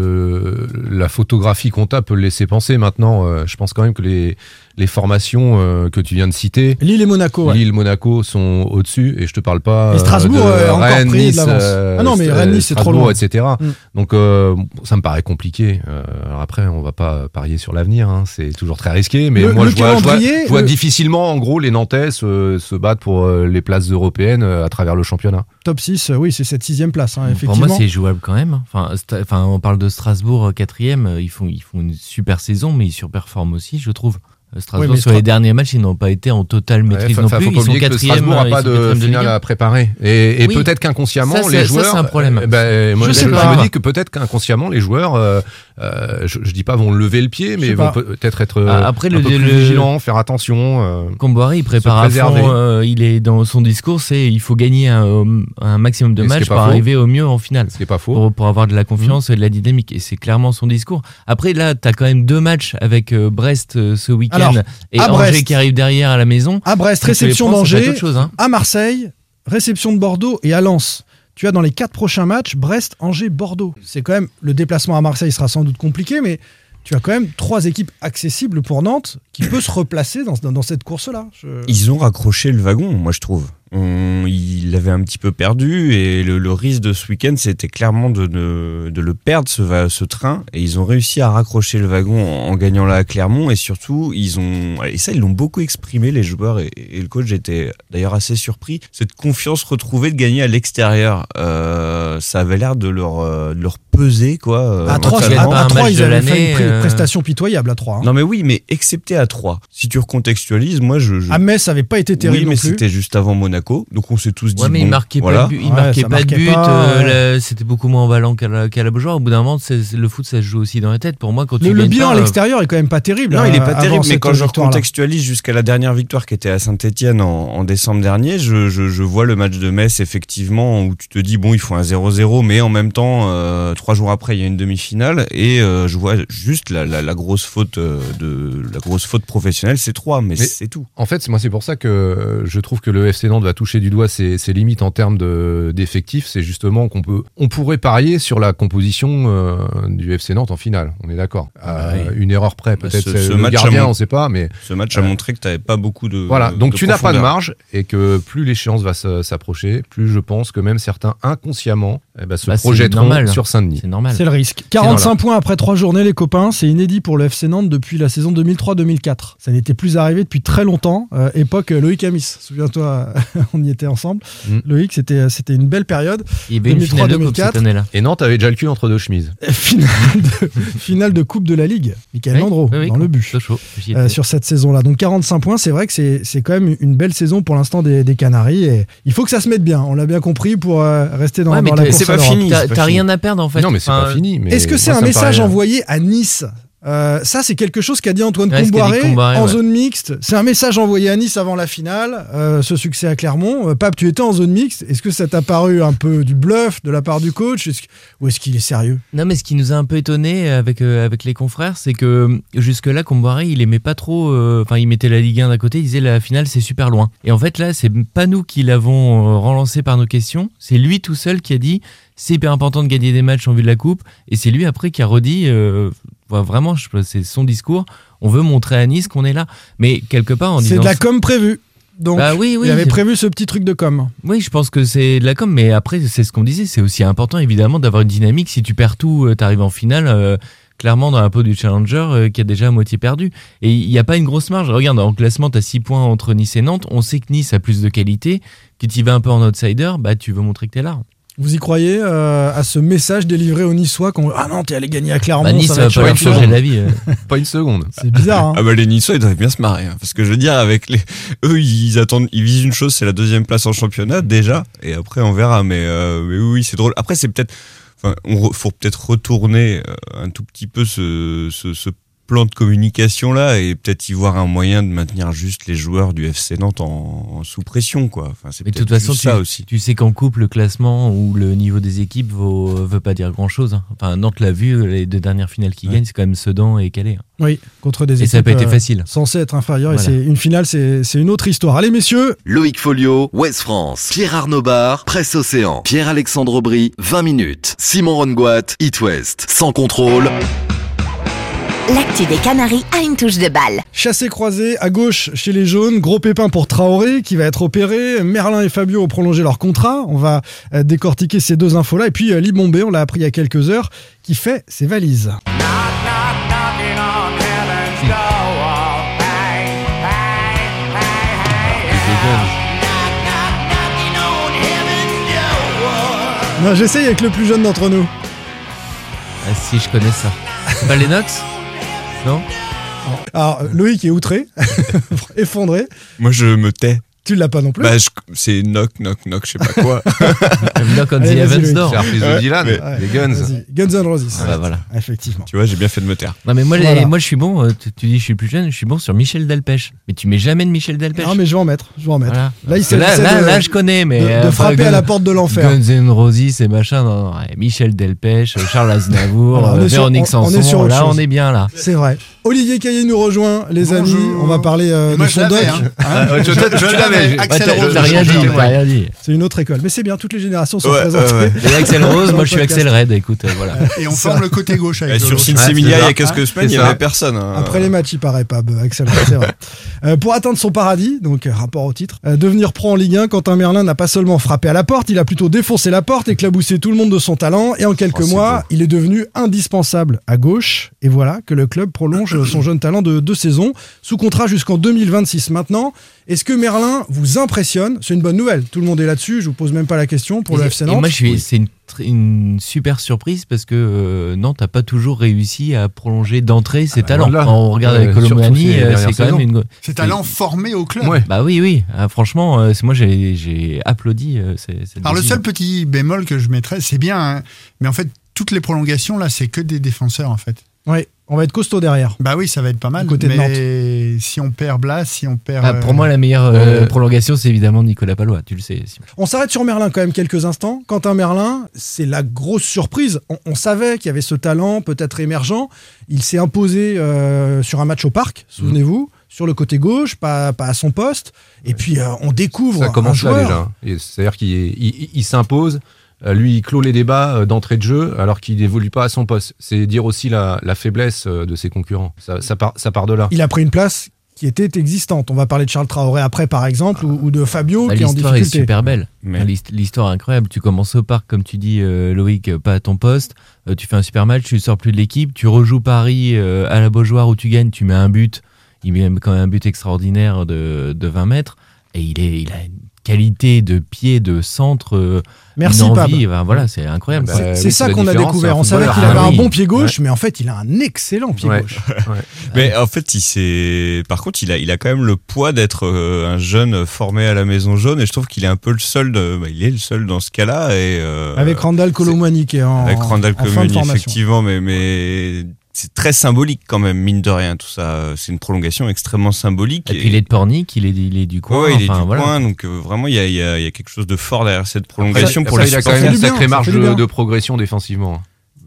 la photographie comptable peut le laisser penser maintenant. euh, je pense quand même que les, les formations euh, que tu viens de citer, Lille et Monaco, ouais. Lille, Monaco sont au-dessus et je te parle pas Et Strasbourg, de euh, encore Rennes, pris de euh, Ah non, mais Rennes, Nice, c'est trop loin. etc. Mm. Donc euh, ça me paraît compliqué. Euh, alors après, on va pas parier sur l'avenir, hein, c'est toujours très risqué. Mais Le- moi, le je vois, je vois- calendrier, je vois le- difficilement, en gros, les Nantais se, se battre pour euh, les places européennes euh, à travers le championnat. Top 6, euh, oui, c'est cette sixième place, hein, Pour effectivement. moi, c'est jouable quand même. Enfin, Sta- enfin, on parle de Strasbourg euh, quatrième. euh, Ils font, ils font une super saison, mais ils surperforment aussi, je trouve. Euh, Strasbourg, Oui, sur les derniers matchs, ils n'ont pas été en totale maîtrise Ouais, non plus. faut Ils pas sont oublier que. Strasbourg euh, n'a ils pas sont de finale 1. à préparer. Et, et Oui. peut-être qu'inconsciemment, les joueurs. ça, c'est un problème. euh, ben, moi, Je je, sais je pas. me dis que peut-être qu'inconsciemment, les joueurs, euh, euh, je, je dis pas vont lever le pied, mais vont peut-être être euh, Ah, après, un le- peu plus le- vigilants, faire attention. euh. Comboiré, il prépare à fond. euh, il est dans son discours, c'est il faut gagner un, euh, un maximum de matchs pour faux. arriver au mieux en finale. Ce qui est pas faux. Pour, pour avoir de la confiance et de la dynamique. Et c'est clairement son discours. Après, là, tu as quand même deux matchs avec euh, Brest euh, ce week-end et Angers Brest. qui arrive derrière à la maison. À Brest, réception être d'Angers, hein. à Marseille, réception de Bordeaux et à Lens. Tu as dans les quatre prochains matchs Brest, Angers, Bordeaux. C'est quand même le déplacement à Marseille sera sans doute compliqué, mais tu as quand même trois équipes accessibles pour Nantes qui peut se replacer dans, dans- cette course-là. Ils ont raccroché le wagon, moi je trouve. On, il avait un petit peu perdu et le, le risque de ce week-end, c'était clairement de, ne- de le perdre, ce, va- ce train. Et ils ont réussi à raccrocher le wagon en, en gagnant là à Clermont. Et surtout, ils ont, et ça, ils l'ont beaucoup exprimé, les joueurs. Et, et le coach était d'ailleurs assez surpris. Cette confiance retrouvée de gagner à l'extérieur, euh, ça avait l'air de leur, euh, de leur peser, quoi. euh, À 3, mentalement. à, un 3 match ils de avaient fait une pré- euh. prestation pitoyable à 3. hein. Non mais oui, mais excepté à 3. Si tu recontextualises, moi je... je... À Metz, ça avait pas été terrible oui, mais non plus. c'était juste avant Monaco, donc on s'est tous dit... Ouais, mais il marquait voilà. pas de but. Il marquait pas de but. euh, ouais. C'était beaucoup moins emballant qu'à la, qu'à la Beaujoire. Au bout d'un moment, le foot, ça se joue aussi dans la tête. Pour moi, quand tu Le, le gagnes bilan pas, à euh, l'extérieur est quand même pas terrible. Non, il est euh, pas terrible, mais quand je recontextualise jusqu'à la dernière victoire qui était à Saint-Etienne en, en décembre dernier, je, je, je vois le match de Metz effectivement où tu te dis bon il faut un 0-0, mais en même temps euh, trois jours après il y a une demi-finale et euh, je vois juste la, la, la grosse faute de la grosse faute professionnelle, c'est 3 mais, Mais- c'est tout. En fait, moi, c'est pour ça que je trouve que le FC Nantes va toucher du doigt ses, ses limites en termes de- d'effectifs. C'est justement qu'on peut, on pourrait parier sur la composition euh, du FC Nantes en finale. On est d'accord. À oui. Une erreur près, Bah, peut-être ce- c'est ce le match gardien, on sait pas, mais Ce match a Euh, montré que tu n'avais pas beaucoup de voilà. Donc de tu n'as pas de marge et que plus l'échéance va s'approcher, plus je pense que même certains inconsciemment eh ben, se Bah, projetteront normal. sur Saint-Denis. c'est normal. C'est le risque. 45 points après 3 journées, les copains. C'est inédit pour le FC Nantes depuis la saison 2003-2004. Ça n'était plus arrivé depuis très longtemps. Euh, époque euh, Loïc Amis. Souviens-toi, [laughs] on y était ensemble. Mm. Loïc, c'était c'était une belle période. Il y avait une finale de coupe 2003-2004. cette année-là. Et Nantes avait déjà le cul entre deux chemises. [laughs] Finale de, finale de Coupe de la Ligue. Michael Oui, Landreau oui, oui, dans le but. Euh, sur cette saison-là. Donc 45 points, c'est vrai que c'est c'est quand même une belle saison pour l'instant des, des Canaries. Et il faut que ça se mette bien, on l'a bien compris, pour euh, rester dans, Ouais, mais dans la t'as- course c'est pas fini. T'as rien à perdre en fait. non, mais c'est Enfin, pas fini. mais Est-ce que c'est un message envoyé à Nice Euh, ça, c'est quelque chose qu'a dit Antoine Ouais, Comboiré Comboiré, en ouais. zone mixte. C'est un message envoyé à Nice avant la finale, euh, ce succès à Clermont. Euh, Pape, tu étais en zone mixte. Est-ce que ça t'a paru un peu du bluff de la part du coach? Ou est-ce qu'il est sérieux? Non, mais ce qui nous a un peu étonné avec, avec les confrères, c'est que jusque-là, Comboiré, il aimait pas trop. Enfin, il mettait la Ligue 1 d'un côté, il disait la finale, c'est super loin. Et en fait, là, c'est pas nous qui l'avons relancé par nos questions. C'est lui tout seul qui a dit c'est hyper important de gagner des matchs en vue de la Coupe. Et c'est lui après qui a redit euh, vraiment, c'est son discours. On veut montrer à Nice qu'on est là. Mais quelque part, en C'est disant. de la com prévue. Donc, Bah oui, oui. il avait prévu ce petit truc de com. Oui, je pense que c'est de la com, mais après, c'est ce qu'on disait, c'est aussi important évidemment d'avoir une dynamique. Si tu perds tout, tu arrives en finale, euh, clairement dans la peau du challenger euh, qui a déjà à moitié perdu. Et il n'y a pas une grosse marge. Regarde, en classement, tu as 6 points entre Nice et Nantes. On sait que Nice a plus de qualité. Que tu y vas un peu en outsider, bah tu veux montrer que tu es là. Vous y croyez euh, à ce message délivré aux Niçois qu'on Ah non, t'es allé gagner à Clermont. Bah, nice, ça ça va pas chouette. changer la vie. euh. [laughs] Pas une seconde. C'est bizarre. Hein Ah bah les Niçois ils doivent bien se marrer hein, parce que je veux dire avec les eux ils attendent ils visent une chose c'est la deuxième place en championnat déjà et après on verra mais, euh, mais oui c'est drôle après c'est peut-être enfin on re- faut peut-être retourner un tout petit peu ce, ce, ce plan de communication là et peut-être y voir un moyen de maintenir juste les joueurs du FC Nantes en, en sous pression quoi enfin c'est Mais de peut-être toute façon, juste tu, ça aussi tu sais qu'en coupe, le classement ou le niveau des équipes vaut, veut pas dire grand-chose. hein. Enfin, Nantes l'a vu, les deux dernières finales qui Ouais. gagnent, c'est quand même Sedan et Calais. hein. Oui, contre des Et équipes. ça n'a pas été euh, facile. Censées être inférieures. Et c'est une finale, c'est c'est une autre histoire. Allez, messieurs, Loïc Folio, Ouest France, Pierre Arnaud Bar, Presse Océan, Pierre-Alexandre Aubry, 20 minutes, Simon Rongoat, It West, sans contrôle. L'actu des Canaries a une touche de balle. Chassé croisé à gauche chez les jaunes, gros pépin pour Traoré qui va être opéré. Merlin et Fabio ont prolongé leur contrat. On va euh, décortiquer ces deux infos-là. Et puis euh, Libombé, on l'a appris il y a quelques heures, qui fait ses valises. Non, j'essaye avec le plus jeune d'entre nous. Ah, si, je connais ça. C'est pas Lennox Non Alors, Loïc est outré, [laughs] effondré. moi je me tais Tu l'as pas non plus. bah c'est knock knock knock je sais pas quoi [laughs] Knock on the Heavens. Door. Reprise de Ouais, Dylan, Ouais. les Guns. Guns N' Roses. Ah bah voilà. Effectivement. tu vois j'ai bien fait de me taire Non mais moi, Voilà. moi je suis bon, euh, tu, tu dis je suis plus jeune, je suis bon sur Michel Delpech. Mais tu mets jamais de Michel Delpech. Non, mais je vais en mettre. Je vais en mettre. Voilà. Là, il là, là, de- là, je connais, mais. de, de euh, frapper à la porte de l'enfer. Guns N' Roses et machin, non, non, ouais, Michel Delpech, euh, Charles Aznavour, on euh, sur- Véronique on- on est Sanson, sur là chose. on est bien là. C'est vrai. Olivier Caillé nous rejoint, les amis. On va parler de son doc. je l'avais, Axel Rose. T'as rien dit, rien. C'est une autre école. Mais c'est bien, toutes les générations sont présentées. [laughs] Axel Rose, moi je suis. Axel Red, écoute, euh, voilà. Et on forme le côté gauche avec sur c'est il y a quelques semaines, il n'y avait personne. hein. Après les matchs, il paraît pas, bah, Axel, vrai. [laughs] Euh, pour atteindre son paradis, donc euh, rapport au titre, euh, devenir pro en Ligue 1, Quentin Merlin n'a pas seulement frappé à la porte, il a plutôt défoncé la porte, éclaboussé tout le monde de son talent, et en quelques Oh, mois, il est devenu indispensable à gauche, et voilà que le club prolonge son jeune talent de deux saisons, sous contrat jusqu'en 2026 maintenant. Est-ce que Merlin vous impressionne? C'est une bonne nouvelle, tout le monde est là-dessus, je vous pose même pas la question pour le Et- FC et Nantes. moi, je suis, c'est une, super surprise parce que euh, Nantes n'a pas toujours réussi à prolonger d'entrée ses bah, talents. voilà. Quand on regarde Ouais, avec Colomani, euh, c'est quand même une. C'est talent formé au club. Ouais. Bah oui, oui. Ah, franchement, euh, c'est moi j'ai applaudi euh, cette Alors le seul petit bémol que je mettrais, c'est bien, hein, mais en fait toutes les prolongations là, c'est que des défenseurs en fait. Ouais, on va être costaud derrière. Bah oui, ça va être pas mal. Du côté de mais si on perd Blas, si on perd. Ah, pour euh, moi, la meilleure euh, Ouais. prolongation, c'est évidemment Nicolas Palois. Tu le sais. Simon. On s'arrête sur Merlin quand même quelques instants. Quentin Merlin, c'est la grosse surprise. On, on savait qu'il y avait ce talent peut-être émergent. Il s'est imposé euh, sur un match au parc, souvenez-vous, sur le côté gauche, pas, pas à son poste. Et puis euh, on découvre Ça un commence là joueur. déjà. Et C'est-à-dire qu'il il- il s'impose. Euh, Lui, il clôt les débats euh, d'entrée de jeu alors qu'il n'évolue pas à son poste. C'est dire aussi la, la faiblesse euh, de ses concurrents. Ça, ça part, ça part de là. Il a pris une place qui était existante. On va parler de Charles Traoré après, par exemple, ou, ou de Fabio Bah, qui est en L'histoire est difficulté. super belle. Mais- L'hist- L'histoire est incroyable. Tu commences au parc, comme tu dis, euh, Loïc, pas à ton poste. Euh, tu fais un super match, tu sors plus de l'équipe. Tu rejoues Paris euh, à la Beaujoire où tu gagnes, tu mets un but. Il met quand même un but extraordinaire de, de 20 mètres. Et il, est, il a une qualité de pied, de centre, euh, Merci, une envie. Voilà, c'est incroyable. Bah. C'est oui, c'est c'est ça qu'on a découvert. un On savait qu'il avait Ah un oui. bon pied gauche, mais en fait, il a un excellent pied Ouais. gauche. [laughs] Mais en fait, il s'est. Par contre, il a, il a quand même le poids d'être euh, un jeune formé à la Maison Jaune, et je trouve qu'il est un peu le seul. De... bah, il est le seul dans ce cas-là, et euh, Avec Randall Colomwani qui est en, avec Randall en fin de Communi, formation. effectivement, mais mais c'est très symbolique quand même, mine de rien, tout ça. C'est une prolongation extrêmement symbolique. Et puis il est de Pornic, il est, il est du coin. Ouais, il est enfin, du voilà. coin, donc euh, vraiment, il y a, il y, a, il y a quelque chose de fort derrière cette prolongation Après, pour ça, les il a quand même une sacrée marge de, progression défensivement.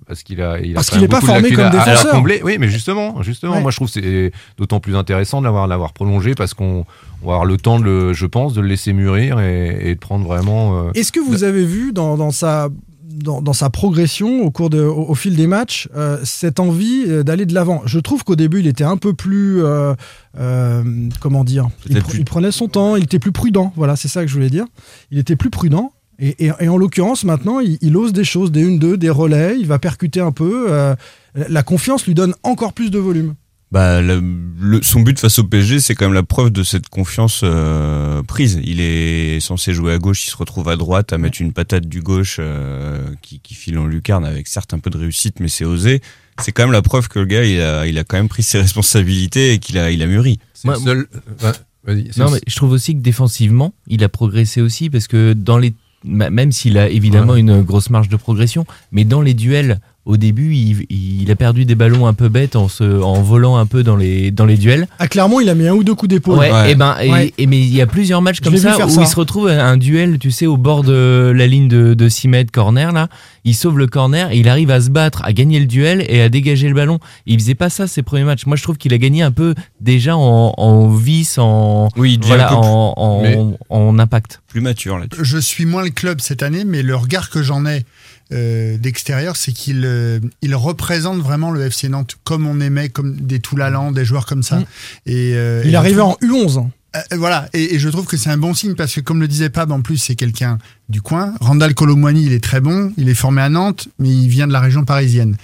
Parce qu'il a, il a Parce qu'il même est pas formé comme à- à défenseur. combler. Oui, mais justement, justement, Ouais. moi je trouve que c'est d'autant plus intéressant de l'avoir, l'avoir prolongé parce qu'on on va avoir le temps, de le, je pense, de le laisser mûrir et, et de prendre vraiment. euh, Est-ce que vous avez vu dans, dans sa dans, dans sa progression au cours de, au, au fil des matchs euh, cette envie euh, d'aller de l'avant Je trouve qu'au début il était un peu plus euh, euh, comment dire il, Peut-être pr- plus- il prenait son temps, il était plus prudent. Voilà, c'est ça que je voulais dire. Il était plus prudent. Et, et- et en l'occurrence, maintenant, il, il ose des choses, des 1-2, des relais, il va percuter un peu. la confiance lui donne encore plus de volume. Bah, le- le- son but face au PSG, c'est quand même la preuve de cette confiance euh, prise. Il est censé jouer à gauche, il se retrouve à droite à mettre une patate du gauche euh, qui, qui file en lucarne avec certes un peu de réussite, mais c'est osé. C'est quand même la preuve que le gars, il a, il a quand même pris ses [laughs] responsabilités et qu'il a, il a mûri. Moi- seul. ouais, Non, mais je trouve aussi que défensivement, il a progressé aussi parce que dans les, même s'il a évidemment Ouais. une grosse marge de progression, mais dans les duels, au début, il, il a perdu des ballons un peu bêtes en se, en volant un peu dans les, dans les duels. Ah, clairement, il a mis un ou deux coups d'épaule. Ouais, Ouais. Et ben, et- Ouais. et mais il y a plusieurs matchs comme ça où ça. il se retrouve à un duel, tu sais, au bord de la ligne de, de 6 mètres corner là. Il sauve le corner et il arrive à se battre, à gagner le duel et à dégager le ballon. Il faisait pas ça ses premiers matchs. Moi, je trouve qu'il a gagné un peu déjà en, en vis, en Oui, voilà, impact. plus mature là-dessus. Je suis moins le club cette année, mais le regard que j'en ai euh, d'extérieur, c'est qu'il euh, il représente vraiment le FC Nantes comme on aimait, comme des Toulalan, des joueurs comme ça. Mm. Et, euh, Il et est arrivé trouve- en U11. hein. Euh, voilà, et, et je trouve que c'est un bon signe parce que, comme le disait Pab, en plus, c'est quelqu'un du coin. Randall Colomwani, il est très bon, il est formé à Nantes, mais il vient de la région parisienne.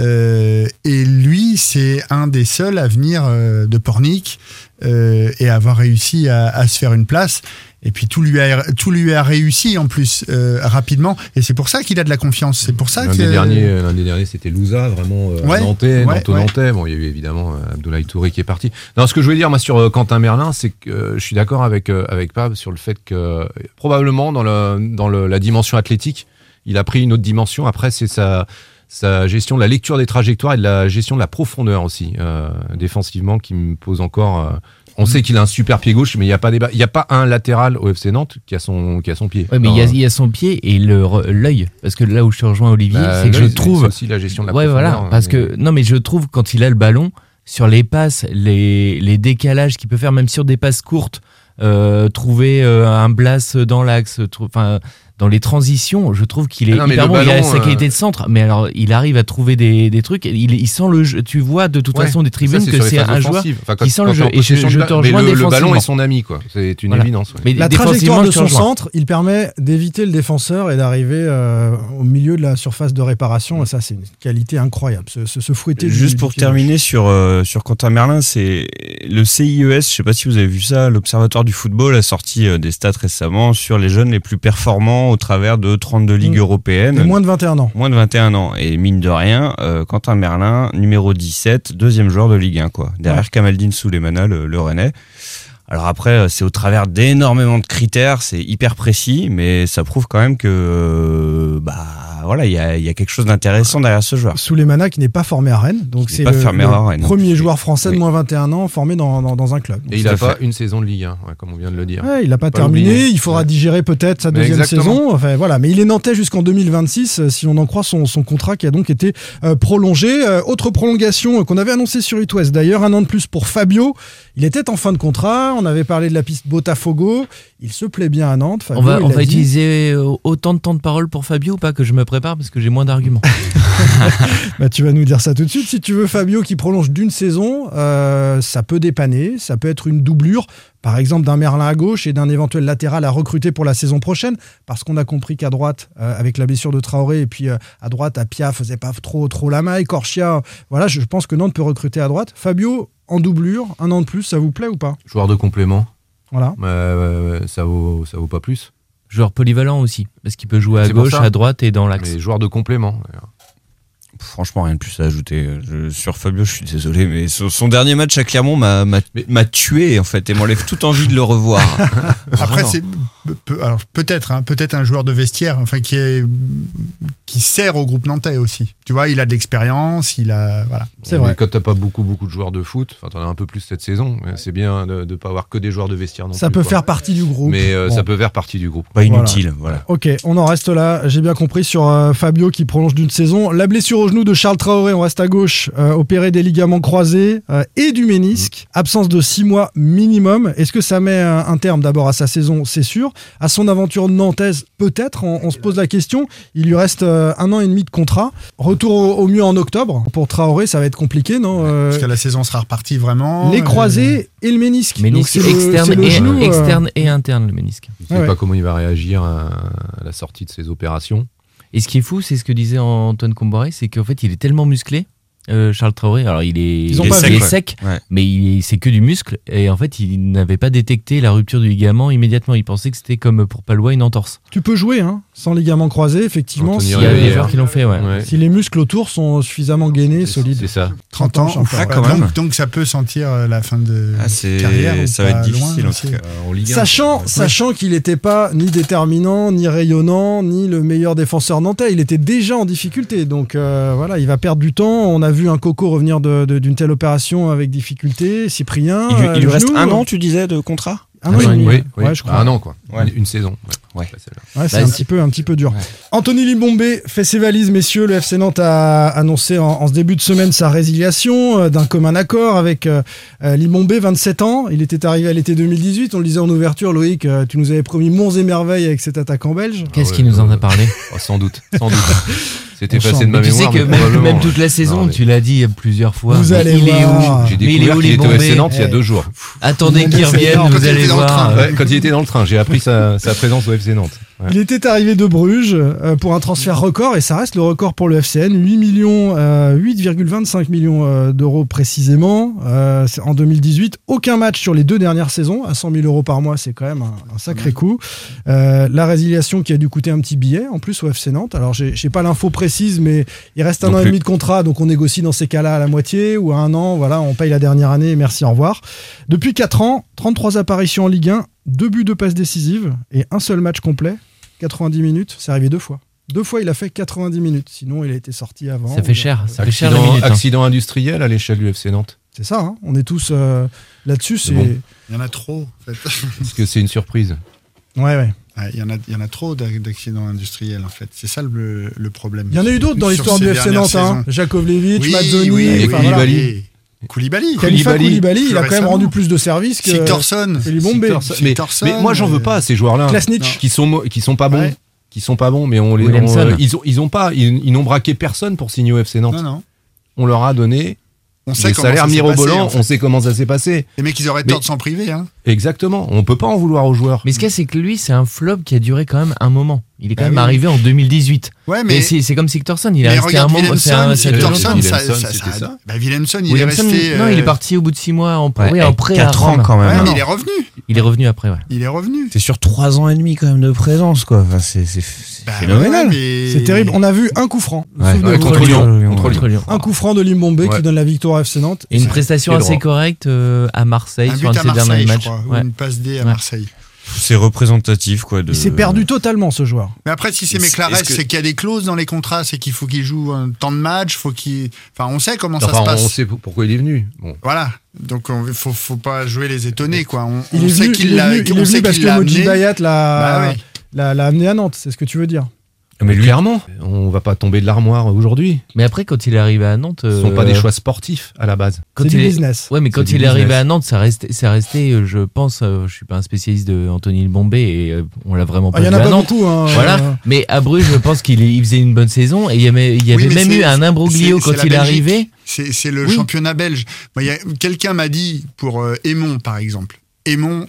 Euh, et lui, c'est un des seuls à venir euh, de Pornic euh, et avoir réussi à, à se faire une place. Et puis tout lui a, tout lui a réussi en plus euh, rapidement. Et c'est pour ça qu'il a de la confiance. C'est pour ça L'un que. des derniers, l'un des derniers, c'était Louza, vraiment euh, Ouais, nantais, ouais, ouais. Bon, il y a eu évidemment euh, Abdoulaye Touré qui est parti. Non, ce que je voulais dire moi sur euh, Quentin Merlin, c'est que euh, je suis d'accord avec euh, avec Pab sur le fait que euh, probablement dans le dans le, la dimension athlétique, il a pris une autre dimension. Après, c'est sa sa gestion de la lecture des trajectoires et de la gestion de la profondeur aussi euh, défensivement qui me pose encore. euh, on sait qu'il a un super pied gauche, mais il n'y a pas débat. Il y a pas un latéral au FC Nantes qui a son qui a son pied. Ouais, mais il y, a, y son pied et l'œil. Parce que là où je te rejoins, Olivier, bah, c'est que je trouve. aussi la gestion de la ouais, profondeur. voilà. Parce mais- que, non, mais je trouve quand il a le ballon, sur les passes, les, les décalages qu'il peut faire, même sur des passes courtes, euh, trouver euh, un Blas dans l'axe, enfin dans les transitions, je trouve qu'il est Ah non, hyper bon. il a sa euh, qualité de centre, mais alors il arrive à trouver des, des trucs. Il, il sent le jeu. Tu vois de toute Ouais. façon des tribunes Ça, que c'est un joueur. Enfin, quand- qui sent le jeu. Et je, te balle. Mais rejoins le, le ballon est son ami, quoi. C'est une Voilà. évidence. ouais. Mais La trajectoire de son rejoins. centre, il permet d'éviter le défenseur et d'arriver euh, au milieu de la surface de réparation. Et ça, c'est une qualité incroyable. Se, se, se fouetter. du- Juste du pour terminer sur, euh, sur Quentin Merlin, c'est le CIES, je sais pas si vous avez vu ça, l'Observatoire du football a sorti des stats récemment sur les jeunes les plus performants au travers de 32 ligues Mm. européennes. Et moins de 21 ans. Moins de 21 ans. Et mine de rien, euh, Quentin Merlin, numéro 17, deuxième joueur de Ligue 1, quoi. Derrière Kamaldine Souleymana, le, le Rennais. Alors après, euh, c'est au travers d'énormément de critères, c'est hyper précis, mais ça prouve quand même que, euh, bah, voilà, il y a, il y a quelque chose d'intéressant derrière ce joueur. Souleymana qui n'est pas formé à Rennes. Donc c'est le, Rennes. premier joueur français de Oui. moins 21 ans formé dans, dans, dans un club. Donc Et il Tout a à pas fait. une saison de Ligue 1, ouais, comme on vient de le dire. Ouais, il n'a pas, Pas terminé, il faudra Ouais. digérer peut-être sa Mais deuxième exactement. saison. Enfin, voilà. Mais il est nantais jusqu'en 2026, euh, si on en croit son, son contrat qui a donc été euh, prolongé. Euh, autre prolongation euh, qu'on avait annoncée sur It West, d'ailleurs, un an de plus pour Fabio. Il était en fin de contrat, on avait parlé de la piste Botafogo. Il se plaît bien à Nantes. Fabio, On va, il on l'a va dit. utiliser euh, autant de temps de parole pour Fabio ou pas que je me prépare parce que j'ai moins d'arguments. [laughs] Bah, tu vas nous dire ça tout de suite. Si tu veux Fabio qui prolonge d'une saison, euh, ça peut dépanner, ça peut être une doublure, par exemple d'un Merlin à gauche et d'un éventuel latéral à recruter pour la saison prochaine, parce qu'on a compris qu'à droite, euh, avec la blessure de Traoré, et puis euh, à droite, Apia faisait pas trop trop la maille, Corchia, voilà, je pense que Nantes peut recruter à droite. Fabio en doublure, un an de plus, ça vous plaît ou pas Joueur de complément, Voilà. euh, ça, vaut, ça vaut pas plus. Joueur polyvalent aussi parce qu'il peut jouer à gauche, à droite et dans l'axe. Mais joueur de complément. d'ailleurs. Franchement, rien de plus à ajouter. Je- sur Fabio, je suis désolé, mais son, son dernier match à Clermont m'a, tué, en fait, et m'enlève toute envie de le revoir. [laughs] Après, c'est peut-être, hein, peut-être un joueur de vestiaire, enfin qui est qui sert au groupe nantais aussi. Tu vois, il a de l'expérience, il a voilà. C'est Mais vrai. Quand t'as pas beaucoup, beaucoup de joueurs de foot, enfin t'en as un peu plus cette saison, mais c'est bien de ne pas avoir que des joueurs de vestiaire non Ça plus, peut quoi. faire partie du groupe. Mais euh, Bon. ça peut faire partie du groupe. Pas inutile, voilà. Ok, on en reste là. J'ai bien compris sur euh, Fabio qui prolonge d'une saison. La blessure au genou de Charles Traoré, on reste à gauche, euh, opéré des ligaments croisés euh, et du ménisque. Absence de six mois minimum. Est-ce que ça met un, un terme d'abord à sa saison? C'est sûr. À son aventure nantaise, peut-être. On, on se pose la question. Il lui reste euh, un an et demi de contrat. Retour au, au mieux en octobre. Pour Traoré, ça va être compliqué, non Euh, Parce que la saison sera repartie vraiment. Les euh, croisés et le ménisque. Donc, Ménisque c'est le- externe, le et, genou, euh, externe et interne le ménisque. Je sais Ouais, pas comment il va réagir à la sortie de ses opérations. Et ce qui est fou, c'est ce que disait Antoine Comboré, c'est qu'en fait, il est tellement musclé. Euh, Charles Traoré, alors il est, il sec, ouais. Mais il c'est que du muscle. Et en fait, il n'avait pas détecté la rupture du ligament immédiatement. Il pensait que c'était comme pour Palois une entorse. Tu peux jouer hein, sans ligament croisé, effectivement. Si, Il y a des joueurs qui l'ont fait, ouais. Ouais. si les muscles autour sont suffisamment gainés, solides. C'est ça. 30 ans. Ah, quand donc, même. donc ça peut sentir euh, la fin de Ah, carrière. ça va être difficile, loin en aussi. tout cas. en Ligue Sachant, sachant qu'il n'était pas ni déterminant, ni rayonnant, ni le meilleur défenseur nantais, il était déjà en difficulté. Donc euh, voilà, il va perdre du temps. On a vu un Coco revenir de- de- d'une telle opération avec difficulté. Cyprien. Il, lui- euh, il lui le reste genou, un an, tu disais, de contrat Un an. Oui, ouais. oui. Ouais, je crois. Un an, quoi. Ouais. Une, une saison. Ouais. C'est Bah, un petit peu, un petit peu dur. Ouais. Anthony Limbombé fait ses valises, messieurs. Le FC Nantes a annoncé en, en ce début de semaine sa résiliation euh, d'un commun accord avec euh, euh, Limbombé, 27 ans. Il était arrivé à l'été 2018. On le disait en ouverture, Loïc, euh, tu nous avais promis monts et merveilles avec cet attaquant belge. Qu'est-ce ouais, qui nous en a parlé [laughs] Oh, sans doute. Sans doute. [laughs] C'était sent. de ma Mais tu sais mémoire. que même, toute la saison, Non, mais tu l'as dit plusieurs fois. Vous mais allez il est où J'ai Mais il est découvert qu'il les était au FC Nantes il y a deux jours. Attendez qu'il revienne, vous il allez était dans le voir. quand il était dans le train, j'ai appris sa, sa présence au FC Nantes. Ouais. Il était arrivé de Bruges euh, pour un transfert record et ça reste le record pour le FCN, 8 millions, euh, 8,25 millions euh, d'euros précisément euh, en 2018. Aucun match sur les deux dernières saisons à 100 000 euros par mois, c'est quand même un, un sacré coup. Euh, la résiliation qui a dû coûter un petit billet en plus au FC Nantes. Alors j'ai pas l'info précise, mais il reste un an et demi de contrat, donc on négocie dans ces cas-là à la moitié ou à un an. Voilà, on paye la dernière année. Merci, au revoir. Depuis 4 ans, 33 apparitions en Ligue 1, deux buts de passes décisives et un seul match complet. 90 minutes, c'est arrivé deux fois. Deux fois, il a fait 90 minutes. Sinon, il a été sorti avant. Ça fait cher, ça fait cher Accident, minute. hein. accident industriel à l'échelle du FC Nantes. C'est ça, hein. on est tous euh, là-dessus. C'est bon. Il y en a trop. En fait. [laughs] Est-ce que c'est une surprise ouais, ouais. Ouais, Il y en a, il y en a trop d'ac- d'accidents industriels en fait. C'est ça le, le problème. Il y en a eu d'autres dans Sur l'histoire ces du FC dernières Nantes. Hein. saisons. Jakovlevic, Oui, Mazzoni. oui, Et enfin, oui, voilà. Koulibaly. Koulibaly. Khalifa Koulibaly, Koulibaly, il a quand même rendu plus de services que. Sigtorsson. Mais, mais moi, j'en veux pas à ces joueurs-là. Qui sont, qui sont pas bons. Ouais. Qui sont pas bons, mais on les, on, euh, ils ont, ils ont pas, ils, ils n'ont braqué personne pour signer au FC Nantes. Non, non. On leur a donné On sait des comment salaires ça s'est mirobolants. passé, en fait. On sait comment ça s'est passé. Les mecs, ils auraient Mais- tort de s'en priver. Hein. Exactement. On peut pas en vouloir aux joueurs. Mais ce qu'il y a, c'est que lui, c'est un flop qui a duré quand même un moment. Il est quand Bah même oui. arrivé en 2018. Ouais, Mais mais. c'est comme Sigtorsson, il est mais resté un regarde, moment. c'est un- Willemson, ça ça, ça, c'était ça- ça. Bah, il Williamson, est resté. non, il est euh, parti au bout de 6 mois en Ouais, oui, et après à quatre ans Rome. quand même. Ouais, hein. mais il est revenu. Il est revenu après, ouais. Il est revenu. C'est sur trois ans et demi quand même de présence, quoi. Enfin, c'est Bah, phénoménal. ouais, mais- C'est terrible. On a vu un coup franc. Ouais. Souvenez-vous. Ouais, contre Lyon. Lyon. Contre Lyon. Contre Lyon. Un coup franc de Limbombe Ouais. qui donne la victoire à FC Nantes. Et une prestation assez correcte euh, à Marseille Un sur but un à de ses derniers Marseille, je matchs. Une passe D à Ouais. Marseille. C'est représentatif, quoi. De... Il s'est perdu totalement ce joueur. Mais après, si c'est que- c'est qu'il y a des clauses dans les contrats, c'est qu'il faut qu'il joue un temps de match, faut qu'il. Enfin, on sait comment ça se passe. on sait pour- pourquoi il est venu. Bon. Voilà. Donc, il faut, faut pas jouer les étonnés, quoi. On, Il on est sait qu'il l'a il est venu parce qu'il que l'a Moji amené. Bayat l'a Bah ouais. L'a- l'a amené à Nantes. C'est ce que tu veux dire. Mais clairement, on va pas tomber de l'armoire aujourd'hui. Mais après, quand il est arrivé à Nantes. Ce sont pas euh, des choix sportifs à la base. Quand C'est il du est- business. Ouais, mais quand il est arrivé à Nantes, ça restait, ça restait, euh, je pense, euh, je suis pas un spécialiste de Anthony Bombay et euh, on l'a vraiment Ah, pas Il y en vu a à pas Nantes. beaucoup. hein. Voilà. Euh, Mais à Bruges, je pense qu'il il faisait une bonne saison et il y avait, il y avait Oui, mais même eu un imbroglio c'est- quand il est Belgique. arrivé. C'est c'est le Oui. championnat belge. Y a- Quelqu'un m'a dit pour euh, Aimon, par exemple. Aimon,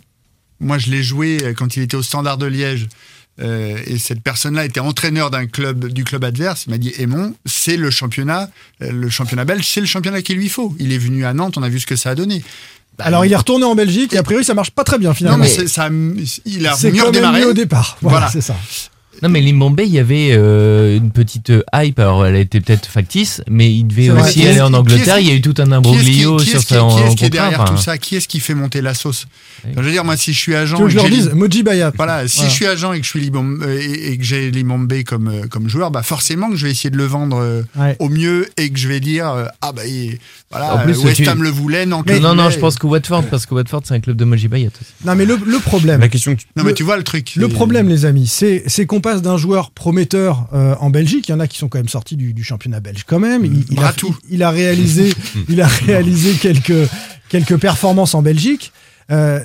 moi, je l'ai joué euh, quand il était au Standard de Liège. Euh, et cette personne-là était entraîneur d'un club du club adverse. Il m'a dit Aimon, c'est le championnat, euh, le championnat belge, c'est le championnat qu'il lui faut. Il est venu à Nantes, on a vu ce que ça a donné. Bah, Alors il est retourné en Belgique et a priori ça marche pas très bien non, finalement. mais c'est- ça, il a mieux redémarré. au départ. Voilà, Voilà. c'est ça. Non, mais Limbombe, il y avait euh, une petite hype. Alors, elle était peut-être factice, mais il devait aussi aller en Angleterre. Il y a eu tout un imbroglio qui est-ce sur qui- sa qui est-ce en qui est derrière tout ça? Qui est-ce qui fait monter la sauce? Je veux dire, moi, si je suis agent, que je leur dise Moji Bayat. Voilà, si Voilà. je suis agent et que je suis euh, et, et que j'ai Limombe comme euh, comme joueur, bah forcément que je vais essayer de le vendre euh, Ouais. au mieux et que je vais dire euh, ah bah il- voilà En plus, euh, West tu- Ham le voulait, non, non, voulait. je pense que Watford, parce que Watford, c'est un club de Moji Bayat aussi. Non mais le, le problème, La question que tu... Non le- mais tu vois le truc. le problème les amis, c'est c'est qu'on passe d'un joueur prometteur euh, en Belgique. Il y en a qui sont quand même sortis du, du championnat belge quand même. Il, il a, Bratou. il, il a réalisé, [laughs] il a réalisé quelques quelques performances en Belgique. Euh,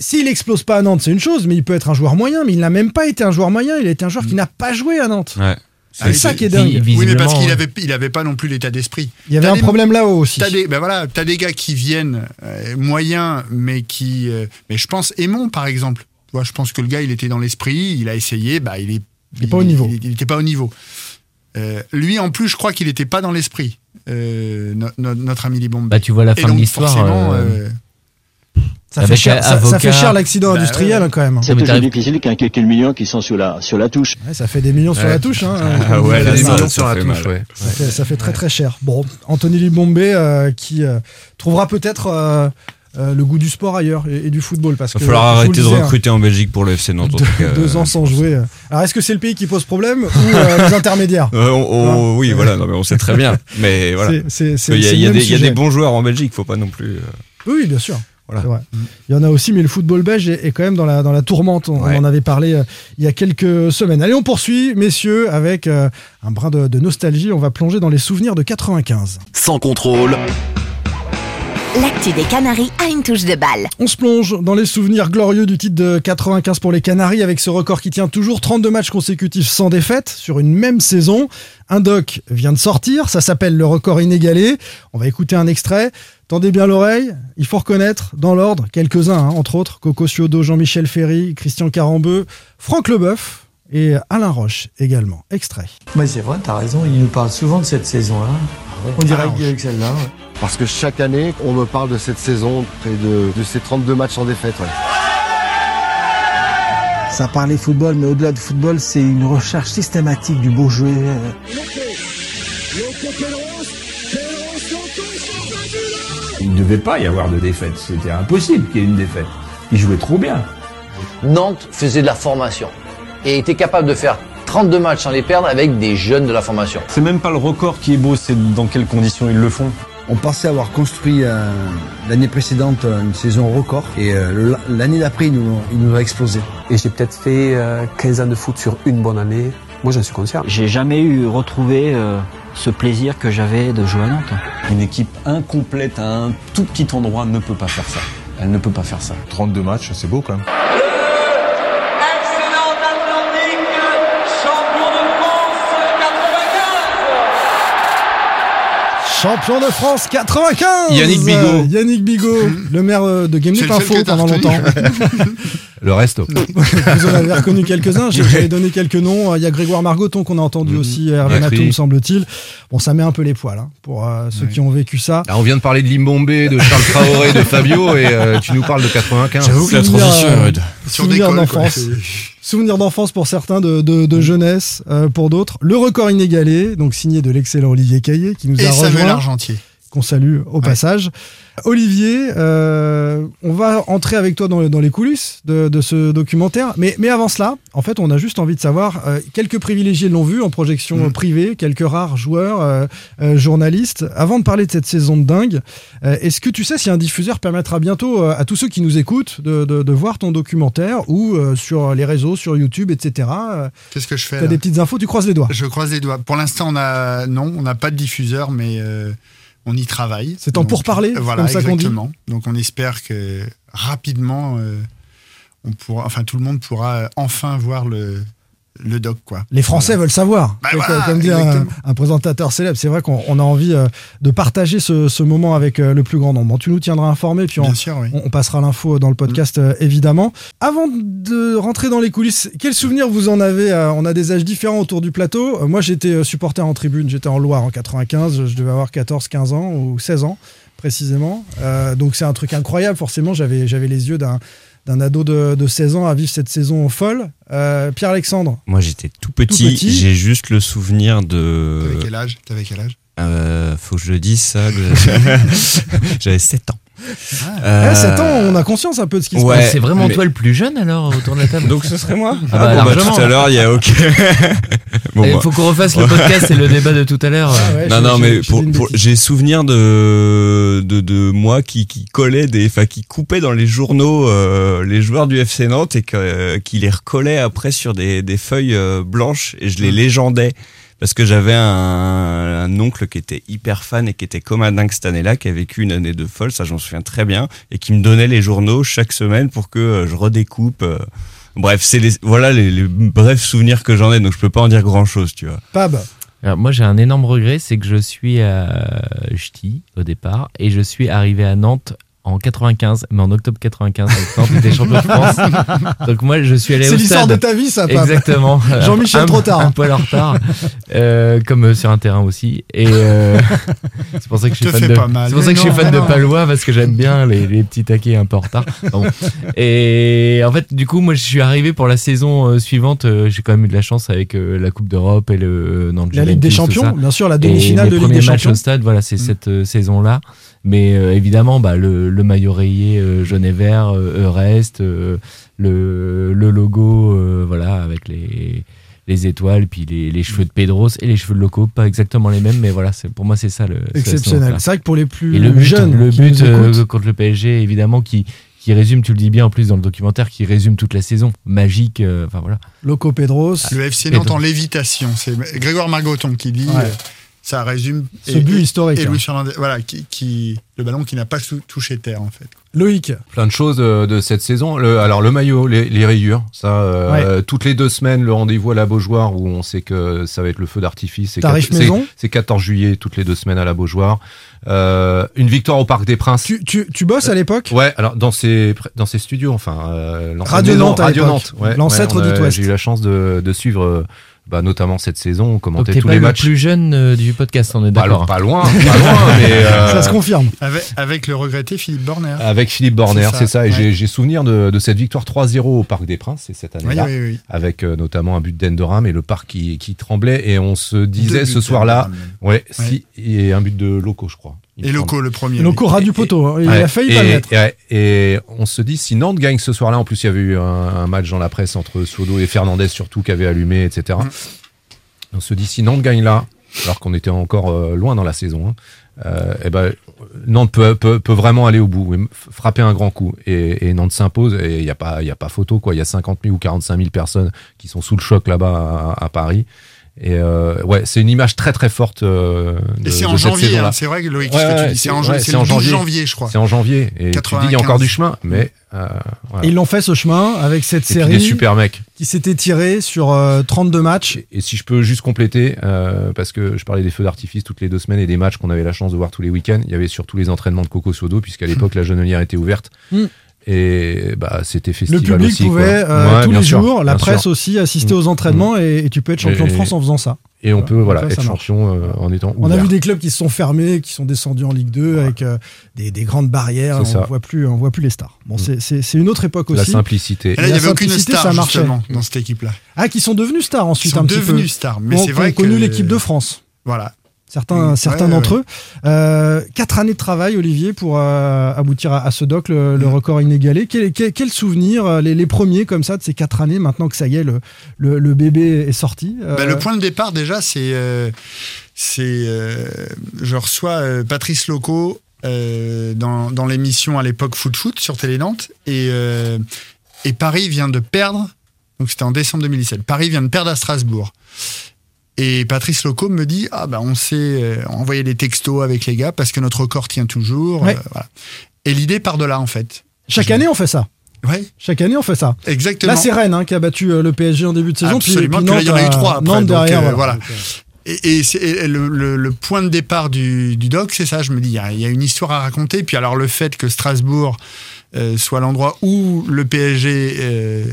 S'il explose pas à Nantes, c'est une chose, mais il peut être un joueur moyen. Mais il n'a même pas été un joueur moyen. Il a été un joueur qui n'a pas joué à Nantes. Ouais. C'est ça qui est dingue. Oui mais visiblement, parce qu'il ouais. avait il avait pas non plus l'état d'esprit. Il y avait un des- problème là-haut aussi. T'as des ben voilà, t'as des gars qui viennent euh, moyens mais qui euh, mais je pense Aimon par exemple. Tu vois, je pense que le gars il était dans l'esprit, il a essayé, bah il est Il pas au niveau. Il, il était pas au niveau. Euh, lui en plus, je crois qu'il était pas dans l'esprit. Euh, no- no- notre ami Libombe. Bah, tu vois la fin de l'histoire. euh, euh, Ça fait, cher, ça, fait cher l'accident Bah industriel ouais. hein, quand même. C'est mais toujours difficile a quelques millions qui sont sur la, sur la touche. Ouais, ça fait des millions sur la touche. Hein, Ah ouais, là, Des ça- millions ça sur la fait touche, mal. ouais. Ça fait, ça fait très très cher. Bon, Anthony Libombe euh, qui euh, trouvera peut-être euh, euh, le goût du sport ailleurs et, et du football parce Il va que falloir arrêter de hein, recruter en Belgique pour le FC Nantes. deux, [laughs] deux ans sans jouer. euh. Alors est-ce que c'est le pays qui pose problème ou euh, [laughs] les intermédiaires Euh, on- on- oui, voilà, non, mais on sait très bien. Mais voilà. Il y a, des, il y a sujet. des bons joueurs en Belgique, faut pas non plus. euh, Oui, bien sûr. Voilà. Vrai. Il y en a aussi, mais le football belge est, est quand même dans la, dans la tourmente. On, Ouais. on en avait parlé euh, il y a quelques semaines. Allez, on poursuit, messieurs, avec euh, un brin de, de nostalgie. On va plonger dans les souvenirs de 95. Sans contrôle, L'actu des Canaries a une touche de balle. On se plonge dans les souvenirs glorieux du titre de 95 pour les Canaries avec ce record qui tient toujours 32 matchs consécutifs sans défaite sur une même saison. Un doc vient de sortir, ça s'appelle le record inégalé. On va écouter un extrait. Tendez bien l'oreille, il faut reconnaître dans l'ordre quelques-uns, hein, entre autres Coco Ciodo, Jean-Michel Ferry, Christian Carambeu, Franck Leboeuf et Alain Roche également. Extrait. Mais c'est vrai, t'as raison, il nous parle souvent de cette saison-là. On dirait que celle-là. ouais. Parce que chaque année, on me parle de cette saison, près de, de ces 32 matchs en défaite. ouais. Ça parlait football, mais au-delà du football, c'est une recherche systématique du beau jeu. Il ne devait pas y avoir de défaite. C'était impossible qu'il y ait une défaite. Il jouait trop bien. Nantes faisait de la formation et était capable de faire 32 matchs sans les perdre avec des jeunes de la formation. C'est même pas le record qui est beau, c'est dans quelles conditions ils le font. On pensait avoir construit euh, l'année précédente une saison record et euh, l'année d'après il nous, il nous a explosé. Et j'ai peut-être fait euh, 15 ans de foot sur une bonne année. Moi, j'en suis conscient. J'ai jamais eu retrouvé euh, ce plaisir que j'avais de jouer à Nantes. Une équipe incomplète à un tout petit endroit ne peut pas faire ça. Elle ne peut pas faire ça. 32 matchs, c'est beau quand même. Champion de France 95 Yannick Bigot. Euh, Yannick Bigot, le maire euh, de Game Info pendant longtemps. Le reste. [laughs] Vous en avez reconnu quelques-uns, j'avais donné quelques noms. Il y a Grégoire Margoton qu'on a entendu aussi, Hervé Ouais, Matoum, oui. semble-t-il. Bon, ça met un peu les poils hein, pour euh, ceux qui ont vécu ça. Là, on vient de parler de Limbombe, de Charles Traoré, de Fabio, et euh, tu nous parles de 95. J'avoue que la transition euh, est rude. Sur d'enfance. Souvenir d'enfance pour certains, de, de, de jeunesse euh, pour d'autres. Le record inégalé, donc signé de l'excellent Olivier Caillé, qui nous Et a Samuel rejoint Argentier. Qu'on salue au passage. Olivier, euh, on va entrer avec toi dans, dans les coulisses de, de ce documentaire. Mais, mais avant cela, en fait, on a juste envie de savoir, euh, quelques privilégiés l'ont vu en projection Mm. privée, quelques rares joueurs, euh, journalistes. Avant de parler de cette saison de dingue, est-ce que tu sais si un diffuseur permettra bientôt à tous ceux qui nous écoutent de, de- de voir ton documentaire ou sur les réseaux, sur YouTube, etc. Qu'est-ce que je fais T'as là? des petites infos, tu croises les doigts. Je croise les doigts. Pour l'instant, on a non, on n'a pas de diffuseur, mais on y travaille. C'est en euh, Voilà, comme ça qu'on dit. exactement. Donc on espère que rapidement, euh, on pourra, enfin tout le monde pourra euh, enfin voir le le doc quoi. Les Français veulent savoir. Bah voilà, comme dit un, présentateur célèbre, c'est vrai qu'on on a envie euh, de partager ce, ce moment avec euh, le plus grand nombre. Tu nous tiendras informés, puis on, Bien sûr, oui. on- on passera l'info dans le podcast euh, évidemment. Avant de rentrer dans les coulisses, quels souvenirs vous en avez On a des âges différents autour du plateau. Moi, j'étais supporter en tribune, j'étais en Loire en 95, je devais avoir 14, 15 ans ou 16 ans précisément. Euh, donc c'est un truc incroyable. Forcément, j'avais les yeux d'un d'un ado de, de 16 ans à vivre cette saison folle. Euh, Pierre-Alexandre, Moi, j'étais tout petit. petit. J'ai juste le souvenir de. T'avais quel âge? T'avais quel âge? Euh, faut que je le dise ça. [laughs] [laughs] J'avais 7 ans. Ah, 7 ans, on a conscience un peu de ce qui se ouais, passe. c'est vraiment mais- toi le plus jeune alors autour de la table Donc ce serait moi Ah bah, bon, bah, tout à l'heure, il y a ok. [laughs] Bon, Il bah. faut qu'on refasse le podcast et le débat de tout à l'heure. Ah ouais, non, j'ai- non, mais j'ai souvenir de, de, de moi qui, qui collait des, enfin, qui coupait dans les journaux euh, les joueurs du FC Nantes et que, euh, qui les recollait après sur des, des feuilles euh, blanches et je les légendais parce que j'avais un, un oncle qui était hyper fan et qui était comme un dingue cette année-là, qui a vécu une année de folle, ça j'en souviens très bien, et qui me donnait les journaux chaque semaine pour que euh, je redécoupe. euh. Bref, c'est les, voilà les, les brefs souvenirs que j'en ai, donc je peux pas en dire grand-chose, tu vois. Pab, Alors, moi, j'ai un énorme regret, c'est que je suis à Ch'ti au départ et je suis arrivé à Nantes en 95, mais en octobre 95, avec Nantes était champion de France. [laughs] Donc moi, je suis allé c'est au l'histoire de stade. ta vie, ça, Pab. Exactement. [laughs] Jean-Michel trop tard. Un poil en retard, [laughs] euh, comme euh, sur un terrain aussi. Et euh, c'est pour ça que je suis fan de. C'est pour ça je suis non, de non. Palois parce que j'aime bien les, les petits taquets un peu en retard. Bon. Et en fait, du coup, moi, je suis arrivé pour la saison euh, suivante. euh, J'ai quand même eu de la chance avec la Coupe d'Europe et le Nantes La Ligue des Champions, bien sûr, la demi-finale de Ligue premiers des matchs Champions. au stade, voilà, c'est cette euh, saison-là. Mais euh, évidemment, bah, le, le maillot rayé euh, jaune et vert, euh, Eurest, euh, le, le logo, euh, voilà, avec les, les étoiles, puis les, les cheveux de Pedros et les cheveux de Loco, pas exactement les mêmes, mais voilà, c'est pour moi c'est ça le Exceptionnel. C'est vrai que pour les plus Et le but, jeunes, le but euh, contre le PSG, évidemment, qui qui résume, tu le dis bien en plus dans le documentaire, qui résume toute la saison, magique, euh, enfin voilà. Loco Pedros. Le FC. Nantes en lévitation. C'est Grégoire Margoton qui dit. Ouais. Ça résume. Ce but historique, Et hein. Louis Fernandez, voilà, qui, qui- le ballon qui n'a pas touché terre en fait. Loïc, Plein de choses euh, de cette saison. Le- alors le maillot, les, les rayures, ça, euh, toutes les deux semaines, le rendez-vous à la Beaujoire où on sait que ça va être le feu d'artifice. C'est Tarif quat- maison. c'est- C'est 14 juillet, toutes les deux semaines à la Beaujoire. Euh, une victoire au Parc des Princes. tu, tu, tu bosses à l'époque? Ouais, alors dans ces dans ces studios, enfin euh, Radio Nantes Radio Nantes, ouais, l'ancêtre ouais, West. J'ai eu la chance de, de suivre, euh, bah, notamment cette saison, Donc commenter t'es tous pas les le matchs. plus jeune euh, du podcast, on est Pas, d'accord. pas loin, pas loin, [laughs] mais euh, Ça se confirme. Avec, avec le regretté Philippe Borner. Avec Philippe Borner, C'est ça. Et ouais. j'ai- souvenir de, de cette victoire 3-0 au Parc des Princes, c'est cette Oui, année-là, oui, oui. avec euh, notamment un but d'Endoram et le parc qui, qui tremblait. Et on se disait ce soir-là, ouais, si, et un but de Loco, je crois. Et Loco, le premier. Loco ras du poteau. hein. Il Ouais, a failli et, pas le mettre. et- et on se dit, si Nantes gagne ce soir-là, en plus il y avait eu un, un match dans la presse entre Sodo et Fernandez surtout qui avait allumé, etc. Mm. On se dit, si Nantes gagne là, alors qu'on était encore euh, loin dans la saison, hein, euh, eh ben, Nantes peut, peut, peut vraiment aller au bout, frapper un grand coup. Et, et Nantes s'impose, et il n'y a, pas- il y a pas photo, quoi. Il y a 50 000 ou 45 000 personnes qui sont sous le choc là-bas à, à Paris. Et euh, ouais, c'est une image très très forte. Euh, de, Et c'est de en cette janvier, saison-là. hein, c'est vrai que Loïc, ce Ouais, que tu dis, c'est en, ouais, c'est c'est le en 12 janvier. janvier, je crois. C'est en janvier. Et tu te dis, il y a encore du chemin, mais euh, voilà. Et Ils l'ont fait ce chemin avec cette Et série des super mecs. qui s'était tirée sur euh, 32 matchs. Et si je peux juste compléter, euh, parce que je parlais des feux d'artifice toutes les deux semaines et des matchs qu'on avait la chance de voir tous les week-ends, il y avait surtout les entraînements de Coco Sodo, puisqu'à l'époque la Genelière était ouverte. Mm. Et bah, c'était Le festival public aussi. pouvait euh, Ouais, tous les sûr, jours, la presse sûr. aussi, assister Mm. aux entraînements et, et tu peux être champion de France en faisant ça. Et on peut voilà, ça, être ça champion euh, en étant On a vu des clubs qui se sont fermés, qui sont descendus en Ligue 2 avec euh, des, des grandes barrières. On ça. voit plus, on voit plus les stars. Bon, Mm. c'est- c'est c'est une autre époque La aussi. simplicité. Et là, il n'y La avait aucune simplicité, star, ça marchait. justement, dans cette équipe-là. Ah, qui sont devenus stars ensuite Ils sont un petit peu. devenus stars, mais Qui ont- c'est vrai qui ont connu l'équipe de France. Voilà. Certains, Mm. certains d'entre eux. Euh, quatre années de travail, Olivier, pour euh, aboutir à, à ce doc, le, le record inégalé. Quel, quel, quel souvenir, euh, les, les premiers comme ça, de ces quatre années, maintenant que ça y est, le, le, le bébé est sorti euh, Bah, le point de départ, déjà, c'est. c'est je reçois Patrice Loco dans, dans l'émission à l'époque Foot Foot sur Télé Nantes. Et, et Paris vient de perdre. Donc c'était en décembre 2017. Paris vient de perdre à Strasbourg. Et Patrice Loco me dit Ah, bah, on s'est euh, envoyé des textos avec les gars parce que notre record tient toujours. Ouais. euh, voilà. Et l'idée part de là, en fait. Chaque année, on fait ça. Ouais. Chaque année, on fait ça. Exactement. Là, c'est Rennes hein, qui a battu euh, le PSG en début de saison. Absolument. Puis, Puis là, il y en a eu trois après. Nantes donc, derrière. euh, voilà. voilà. Donc, euh, Et, et le, le- le point de départ du, du doc, c'est ça. Je me dis, il y, y a une histoire à raconter. Puis alors, le fait que Strasbourg euh, soit l'endroit où le PSG euh,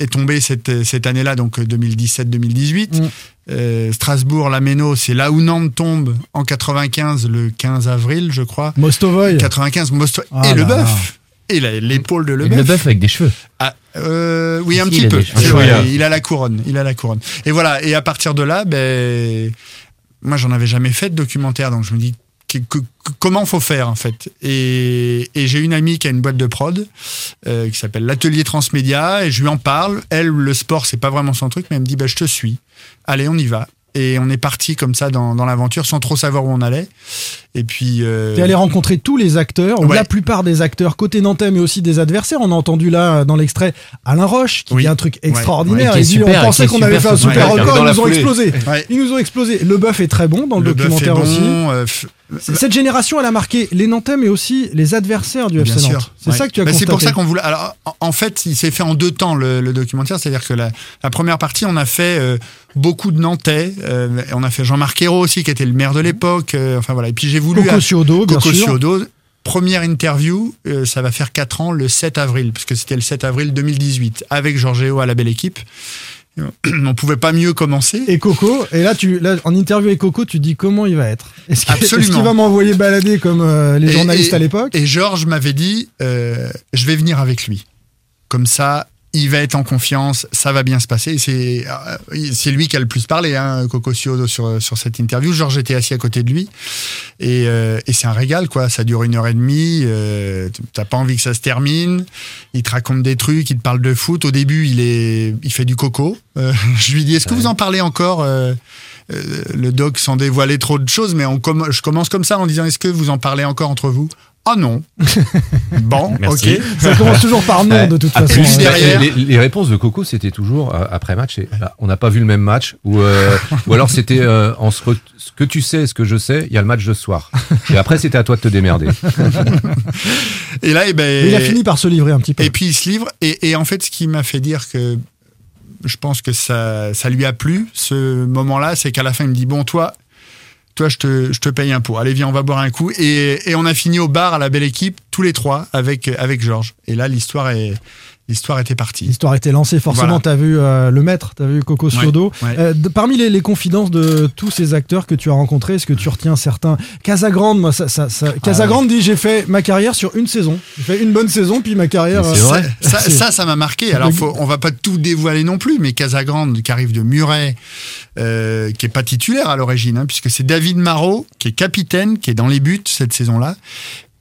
est tombé cette, cette année-là, donc 2017-2018. Mm. Euh, Strasbourg, la Méno, c'est là où Nantes tombe en 95, le 15 avril, je crois. Mostovoy. 95, Mosto Ah et le bœuf. Et l'épaule de Et Leboeuf. Le bœuf avec des cheveux. Ah, euh, oui, un petit peu. vrai, il a la couronne. Il a la couronne. Et voilà. Et à partir de là, ben, moi, j'en avais jamais fait de documentaire, donc je me dis comment faut faire en fait. Et, et j'ai une amie qui a une boîte de prod euh, qui s'appelle l'Atelier Transmédia, et je lui en parle. Elle, le sport, c'est pas vraiment son truc, mais elle me dit, bah, je te suis. Allez, on y va. Et on est parti comme ça dans, dans l'aventure sans trop savoir où on allait. Et puis. euh, T'es allé rencontrer tous les acteurs, Ouais. la plupart des acteurs côté nantais, mais aussi des adversaires. On a entendu là dans l'extrait Alain Roche qui Oui. dit un truc extraordinaire. Ouais, est dit super, on pensait qu'on avait fait un super record, ils nous ont foulée. explosé. Ouais. Ils nous ont explosé. Le bœuf est très bon dans le, documentaire aussi. euh, f- Cette génération, elle a marqué les Nantais, mais aussi les adversaires du Bien FC sûr. Nantes. C'est Ouais. ça que tu as Bah. C'est pour ça qu'on voulait. Alors, en, en fait, il s'est fait en deux temps le, le documentaire. C'est-à-dire que la, la première partie, on a fait euh, beaucoup de Nantais. euh, on a fait Jean-Marc Ayrault aussi, qui était le maire de l'époque. euh, enfin voilà. Et puis j'ai voulu. Coco Ciodo, bien Coco sûr. Ciodo. Première interview, euh, ça va faire 4 ans, le 7 avril, puisque c'était le 7 avril 2018, avec Georgeo à la belle équipe. On pouvait pas mieux commencer. Et Coco, et là, tu, là, en interview avec Coco, tu dis comment il va être? Est-ce qu'il va m'envoyer balader comme euh, les Et- journalistes et- à l'époque? Et Georges m'avait dit, euh, je vais venir avec lui. Comme ça, il va être en confiance, ça va bien se passer. C'est euh, c'est lui qui a le plus parlé, hein, Coco Ciodo, sur, sur cette interview. Georges était assis à côté de lui. Et, euh, et c'est un régal, quoi. Ça dure une heure et demie. Euh, T'as pas envie que ça se termine. Il te raconte des trucs, il te parle de foot. Au début, il, est, il fait du coco. Euh, [laughs] je lui dis, est-ce que vous en parlez encore le doc sans dévoiler trop de choses, mais on je commence comme ça en disant est-ce que vous en parlez encore entre vous? Ah non. [laughs] bon, Merci. ok. Ça commence toujours par non, Ouais. de toute façon. plus, derrière. les, les réponses de Coco, c'était toujours euh, après match. et, bah, on n'a pas vu le même match, ou euh, ou alors c'était euh, en ce, ce que tu sais, ce que je sais. Il y a le match de ce soir. Et après, c'était à toi de te démerder. Et là, eh ben, Mais il a fini par se livrer un petit peu. Et puis il se livre. Et, et en fait, ce qui m'a fait dire que je pense que ça, ça lui a plu, ce moment-là, c'est qu'à la fin, il me dit Bon, toi, toi je, te, paye un pot. Allez, viens, on va boire un coup. Et, et on a fini au bar à la belle équipe, tous les trois, avec, avec Georges. Et là, l'histoire est. L'histoire était partie. L'histoire était lancée, forcément. Voilà. T'as vu euh, le maître, t'as vu Coco ouais. Euh, parmi les, les confidences de tous ces acteurs que tu as rencontrés, est-ce que tu retiens certains? Casagrande, moi, ça, ça, ça- Casagrande dit j'ai fait ma carrière sur une saison. J'ai fait une bonne saison, puis ma carrière. Euh, vrai. Ça, ça, ça m'a marqué. Alors, faut, on va pas tout dévoiler non plus, mais Casagrande, qui arrive de Muret, qui est pas titulaire à l'origine, hein, puisque c'est David Marot, qui est capitaine, qui est dans les buts cette saison-là,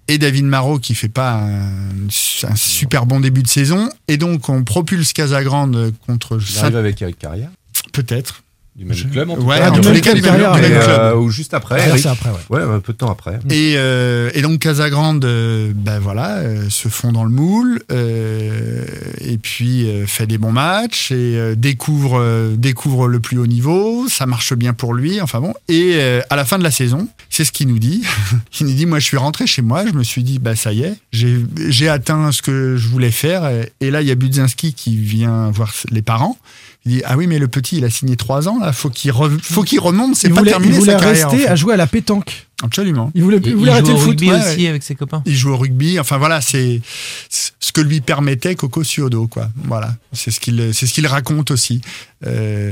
et David Marot, qui fait pas un, un super bon début de saison. Et donc, on propulse Casagrande contre Il arrive avec Eric Carrière. peut-être. Du même club, en tout Ouais, cas. en tous les cas, du même, club. euh, ou juste après. Ah, ouais. Ouais, un peu de temps après. Et, euh, et donc Casagrande, euh, ben voilà, se fond dans le moule, et puis fait des bons matchs et découvre découvre le plus haut niveau. Ça marche bien pour lui. Enfin bon. Et à la fin de la saison, c'est ce qu'il nous dit. [laughs] Il nous dit moi je suis rentré chez moi, je me suis dit bah ça y est, j'ai j'ai atteint ce que je voulais faire. Et, et là il y a Budzinski qui vient voir les parents. Il dit ah oui mais le petit il a signé trois ans là, faut qu'il re- faut qu'il remonte, c'est Il pas voulait, terminé il voulait sa carrière. en rester fait. à jouer à la pétanque. Absolument. Il voulait, il Il, voulait il arrêter joue le au foot. rugby ouais, aussi ouais. avec ses copains. Il joue au rugby. Enfin voilà, c'est ce que lui permettait Coco Ciodo, quoi. Voilà, c'est ce qu'il c'est ce qu'il raconte aussi. Euh,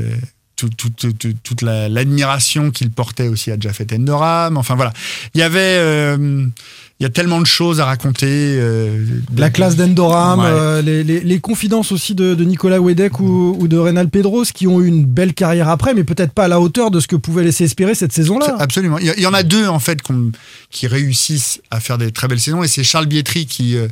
tout- tout- tout- tout- toute la- l'admiration qu'il portait aussi à Jafet Endoram. Enfin voilà, il y avait euh, il y a tellement de choses à raconter. euh, La classe d'Endoram, Ouais. euh, les, les- les confidences aussi de, de Nicolas Wedek ou, ou de Reynal Pedros qui ont eu une belle carrière après, mais peut-être pas à la hauteur de ce que pouvait laisser espérer cette saison-là. Absolument. Il y, en a deux en fait qui réussissent à faire des très belles saisons et c'est Charles Bietri qui euh,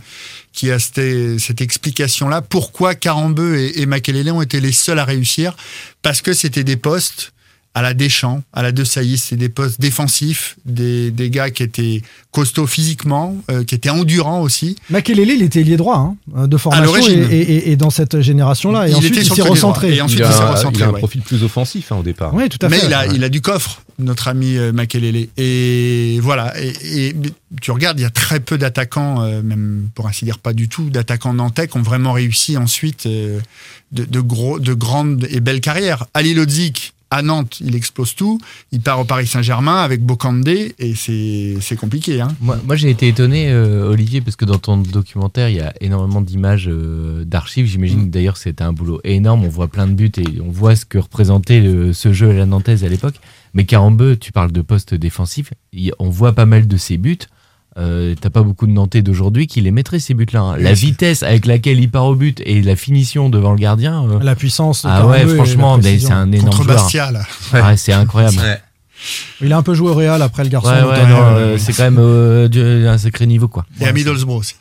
qui a cette, cette explication-là. Pourquoi Carambeu et, et Makelele ont été les seuls à réussir? Parce que c'était des postes à la Deschamps, à la De Sailly, c'est des postes défensifs, des, des gars qui étaient costauds physiquement, euh, qui étaient endurants aussi. Makelele, il était lié droit hein, de formation et, et- et- dans cette génération-là. Et Il ensuite, était il sur s'est recentré. Et ensuite, il, il a, s'est un- recentré, il a un ouais. profil plus offensif hein, au départ. Oui, tout à Mais fait. il a, il a du coffre, notre ami euh, Makelele. Et voilà. Et, et tu regardes, il y a très peu d'attaquants, euh, même pour ainsi dire pas du tout, d'attaquants nantais qui ont vraiment réussi ensuite euh, de, de gros, de grandes et belles carrières. Ali Lodzik, à Nantes, il explose tout. Il part au Paris Saint-Germain avec Bocandé et c'est compliqué. Hein. Moi, moi, j'ai été étonné, euh, Olivier, parce que dans ton documentaire, il y a énormément d'images euh, d'archives. J'imagine que d'ailleurs c'était un boulot énorme. On voit plein de buts et on voit ce que représentait le- ce jeu à la Nantaise à l'époque. Mais Carambeu, tu parles de poste défensif. on voit pas mal de ses buts. Euh, T'as pas beaucoup de Nantais d'aujourd'hui qui les mettraient ces buts-là. hein. La vitesse avec laquelle il part au but et la finition devant le gardien. euh, La puissance. de ah ouais, franchement, c'est un énorme Contre joueur. Bastia, là. Ouais, c'est incroyable. Il a un peu joué au Real après le garçon. Ouais, ouais, euh, c'est quand même euh, du- un sacré niveau, quoi. Et à Middlesbrough aussi.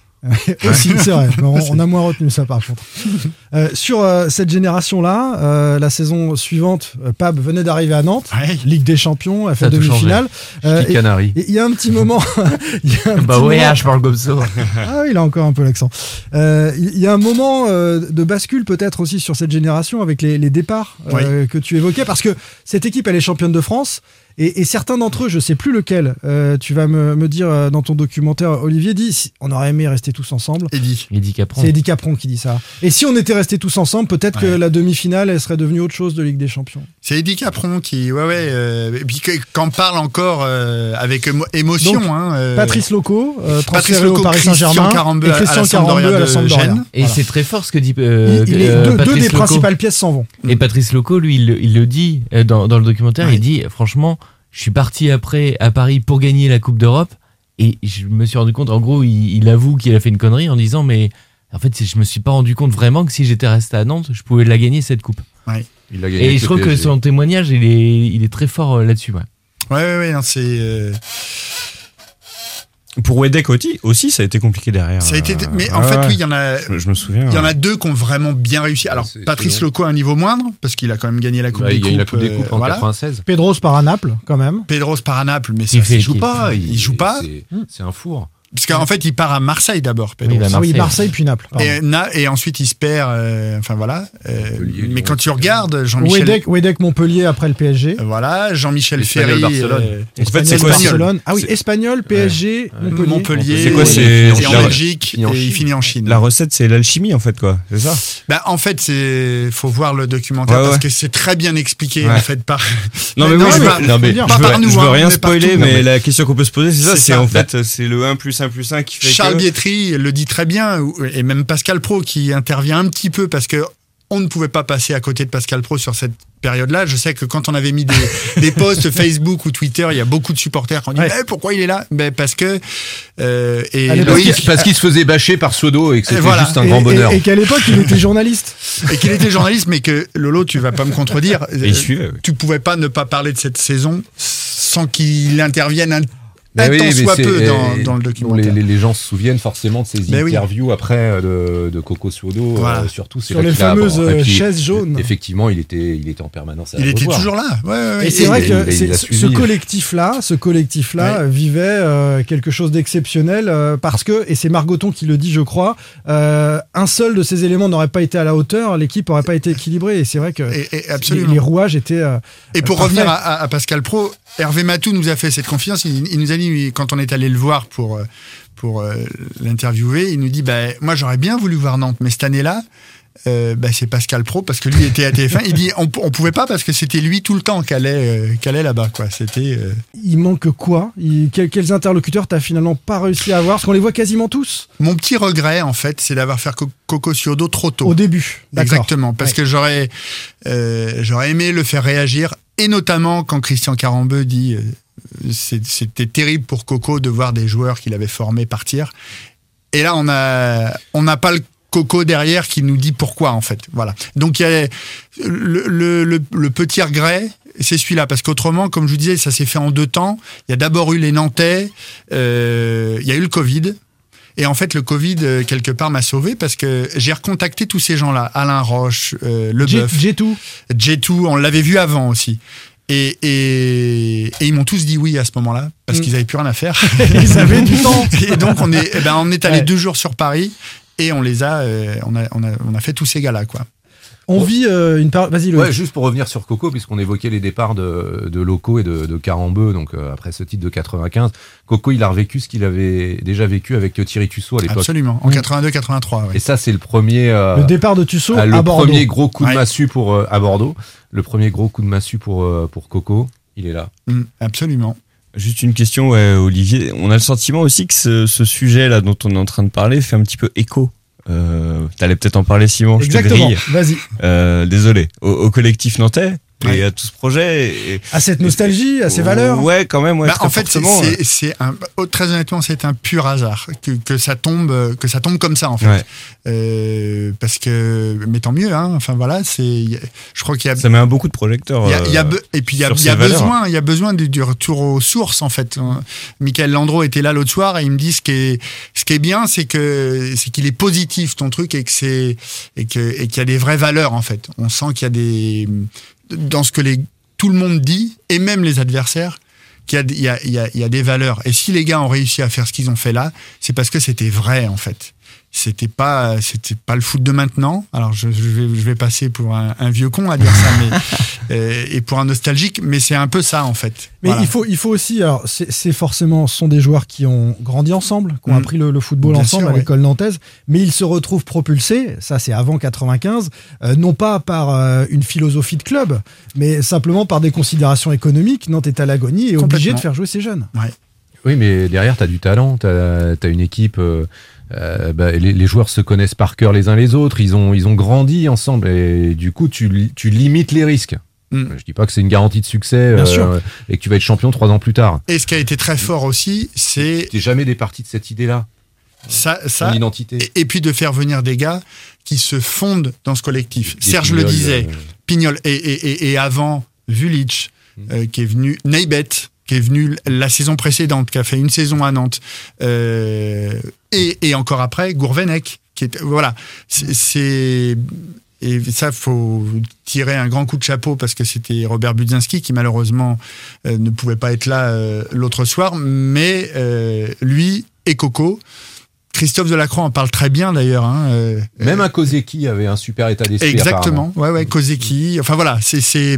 Aussi, [laughs] c'est vrai. On, on a moins retenu ça par contre. [laughs] Euh, sur euh, cette génération-là, euh, la saison suivante, euh, Pab venait d'arriver à Nantes, Ligue des Champions, a fait demi-finale. Euh, Il y a un petit moment. [laughs] y a un Bah petit ouais, moment- je parle comme ça. ah, il a encore un peu l'accent. Euh, Il y a un moment euh, de bascule peut-être aussi sur cette génération avec les, les départs euh, que tu évoquais, parce que cette équipe, elle est championne de France. Et, et certains d'entre eux, je sais plus lequel, euh, tu vas me, me dire euh, dans ton documentaire, Olivier dit, si- on aurait aimé rester tous ensemble. Eddie. Eddie Capron. C'est Eddie Capron qui dit ça. Et si on était restés tous ensemble, peut-être que la demi-finale, elle serait devenue autre chose de Ligue des Champions. C'est Eddie Capron qui, ouais, ouais, euh, et puis que- qu'en parle encore euh, avec émo- émotion. Donc, hein, euh, Patrice Loco, euh, Patrice transféré Loco, au Paris Saint-Germain, et à- à la Christian Carambeu à la de. Gênes. Et Voilà. c'est très fort ce que dit euh, Il- il est- euh, deux, des Loco. principales pièces s'en vont. Et Patrice Loco, lui, il, le- il le dit euh, dans, dans le documentaire, il dit franchement, je suis parti après à Paris pour gagner la Coupe d'Europe et je me suis rendu compte, en gros, il, il avoue qu'il a fait une connerie en disant mais en fait, je me suis pas rendu compte vraiment que si j'étais resté à Nantes, je pouvais la gagner cette coupe. Ouais. Il l'a gagné Et je trouve que son témoignage, il est, il est très fort euh, là-dessus. Ouais. Ouais, ouais, c'est. euh, Pour Wedek aussi, aussi, ça a été compliqué derrière. Ça a été, Euh, mais en fait, ouais. oui, il y en a. Je, je me souviens. Il y en a deux qui ont vraiment bien réussi. Alors, Patrice. Loco à un niveau moindre, parce qu'il a quand même gagné la Coupe Bah, des il Coupes. gagne la Coupe des euh, Coupes en voilà. 96. Pedros par à Naples, quand même. Pedros par à Naples, mais ça, fait- il joue qui- pas. Il, joue pas. C'est un four. Parce qu'en fait, il part à Marseille d'abord. Oui, il a Ah oui, Marseille. Marseille puis Naples. et, Na- et ensuite, il se perd. euh, enfin, voilà. Euh, Montpellier, mais quand tu regardes, Jean-Michel. Wedek, Wedek Montpellier après le PSG. euh, Voilà, Jean-Michel Ferry. Barcelone. euh, En fait, c'est Espagnol, quoi Barcelone. Ah oui, Espagnol, PSG, Montpellier. Montpellier. C'est quoi, c'est- en Belgique, et il Chine. finit en Chine. La recette, c'est l'alchimie, en fait, quoi. C'est ça Bah, en fait, c'est faut voir le documentaire Ouais, parce ouais. que c'est très bien expliqué Ouais. en fait par. [laughs] Non, mais je pas veux, par nous, je veux hein, rien spoiler, mais la question qu'on peut se poser, c'est ça. C'est en fait, c'est le 1 plus 1 plus 1 qui fait Charles que... Bietri le dit très bien, et même Pascal Pro qui intervient un petit peu parce que on ne pouvait pas passer à côté de Pascal Pro sur cette période-là. Je sais que quand on avait mis des, [laughs] des posts Facebook ou Twitter, il y a beaucoup de supporters qui ont dit Ouais. Mais pourquoi il est là? Ben Parce que euh, et Parce qu'il parce qu'il se faisait bâcher par Sodo et que c'était voilà. juste un Et- grand bonheur. Et, qu'à l'époque, il était journaliste. [laughs] et qu'il était journaliste, mais que Lolo, tu vas pas me contredire. Suivait, oui. Tu pouvais pas ne pas parler de cette saison sans qu'il intervienne un, un oui, mais soit peu dans, dans le documentaire. les, les- les gens se souviennent forcément de ces Ben oui. interviews après euh, de, de Coco Suodo, Voilà. euh, surtout. c'est Sur les fameuses, bon, euh, puis, chaises jaunes. Effectivement, il était, il était en permanence. À Il était revoir. toujours là. Ouais, ouais, ouais. Et c'est vrai que il- il ce collectif-là, ce collectif-là vivait euh, quelque chose d'exceptionnel euh, parce que, et c'est Margoton qui le dit, je crois, euh, un seul de ces éléments n'aurait pas été à la hauteur, l'équipe n'aurait pas été équilibrée. Et c'est vrai que Et- et les, absolument. les rouages étaient. euh, Et pour revenir à Pascal Pro, Hervé Matou nous a fait cette confiance. Il, il nous a dit, quand on est allé le voir pour, euh, pour euh, l'interviewer, il nous dit bah, Moi, j'aurais bien voulu voir Nantes, mais cette année-là, euh, bah, c'est Pascal Pro parce que lui était à TF1. il dit On, on pouvait pas parce que c'était lui tout le temps qui allait, euh, là-bas. quoi. C'était. Il manque quoi? Il- quel- Quels interlocuteurs t'as finalement pas réussi à avoir? Parce qu'on les voit quasiment tous Mon petit regret, en fait, c'est d'avoir fait Co- Coco Ciodo trop tôt. au début. Exactement, parce Ouais. que j'aurais j'aurais aimé le faire réagir, et notamment quand Christian Carambeu dit euh, c'était terrible pour Coco de voir des joueurs qu'il avait formés partir. Et là, on a on n'a pas le Coco derrière qui nous dit pourquoi en fait. Voilà. Donc a le petit regret. C'est celui-là, parce qu'autrement, comme je vous disais, ça s'est fait en deux temps. Il y a d'abord eu les Nantais, euh, il y a eu le Covid, et en fait, le Covid, euh, quelque part, m'a sauvé parce que j'ai recontacté tous ces gens-là. Alain Roche, euh, Leboeuf. J2. J2, on l'avait vu avant aussi. Et, et, et ils m'ont tous dit oui à ce moment-là parce Mm. qu'ils avaient plus rien à faire. [laughs] Ils avaient du [laughs] temps. Et donc on est, eh ben, on est allé Ouais. deux jours sur Paris et on les a, euh, on a, on a, on a fait tous ces gars-là quoi. On vit euh, une période. Vas-y. Ouais, juste pour revenir sur Coco, puisqu'on évoquait les départs de, de Loco et de, de Carambeu, donc euh, après ce titre de 95, Coco, il a revécu ce qu'il avait déjà vécu avec Thierry Tussaud à l'époque. Absolument. En 82-83. ouais. Et ça, c'est le premier, euh, Le départ de Tussaud le à Bordeaux. premier gros coup de massue pour euh, à Bordeaux. Le premier gros coup de massue pour euh, pour Coco, il est là. Mm, absolument. Juste une question, ouais, Olivier. On a le sentiment aussi que ce, ce sujet-là dont on est en train de parler fait un petit peu écho. Euh, T'allais peut-être en parler, Simon. Je te Exactement. grille. Vas-y. Euh, désolé. Au, au collectif nantais et à tout ce projet. et- À cette nostalgie, à ces valeurs. Ouais, quand même. Ouais, Bah, en fait, c'est- c'est un, oh, très honnêtement, c'est un pur hasard que, que ça tombe, euh, que ça tombe comme ça en fait. Ouais. Euh, parce que, mais tant mieux. Hein, enfin voilà, c'est, je crois qu'il y a Ça met un beaucoup de projecteurs. Il y a, il y a euh, et puis il y a, il y besoin, il y a besoin du, du retour aux sources en fait. Euh, Michael Landreau était là l'autre soir et il me dit ce qui est, ce qui est bien, c'est que c'est qu'il est positif ton truc et que c'est et que et qu'il y a des vraies valeurs en fait. On sent qu'il y a des dans ce que les tout le monde dit et même les adversaires qu'il y y, y a des valeurs. Et si les gars ont réussi à faire ce qu'ils ont fait là, c'est parce que c'était vrai en fait. C'était pas, c'était pas le foot de maintenant. Alors je, je vais, je vais passer pour un, un vieux con à dire ça, mais [laughs] euh, et pour un nostalgique, mais c'est un peu ça en fait. Mais Voilà. il faut, il faut aussi, alors c'est forcément, ce sont des joueurs qui ont grandi ensemble, qui ont Mm. appris le, le football Bien ensemble sûr, à ouais. l'école nantaise, mais ils se retrouvent propulsés, ça c'est avant 95, euh, non pas par euh, une philosophie de club, mais simplement par des considérations économiques. Nantes est à l'agonie et est obligé de faire jouer ces jeunes. Ouais. Oui, mais derrière, tu as du talent, tu as, une équipe. Euh, bah, les, les joueurs se connaissent par cœur les uns les autres, ils ont, ils ont grandi ensemble et du coup, tu, tu limites les risques. Mm. Je dis pas que c'est une garantie de succès Bien euh, sûr. et que tu vas être champion trois ans plus tard. Et ce qui a été très fort aussi, c'est T'es jamais départi de cette idée-là, ça, ça identité. et, et puis de faire venir des gars qui se fondent dans ce collectif. Des Serge le disait, euh, Pignol et, et, avant Vulic, Mm. qui est venu, Neibet, qui est venu la saison précédente, qui a fait une saison à Nantes, euh, et, et encore après Gourvenec, qui voilà, c'est- et ça faut tirer un grand coup de chapeau parce que c'était Robert Budzinski qui malheureusement euh, ne pouvait pas être là euh, l'autre soir, mais lui et Coco. Christophe Delacroix en parle très bien d'ailleurs. Hein, euh, Même un Kozeki avait un super état d'esprit. Exactement. Ouais, ouais, Kozeki. Enfin voilà, c'est, c'est,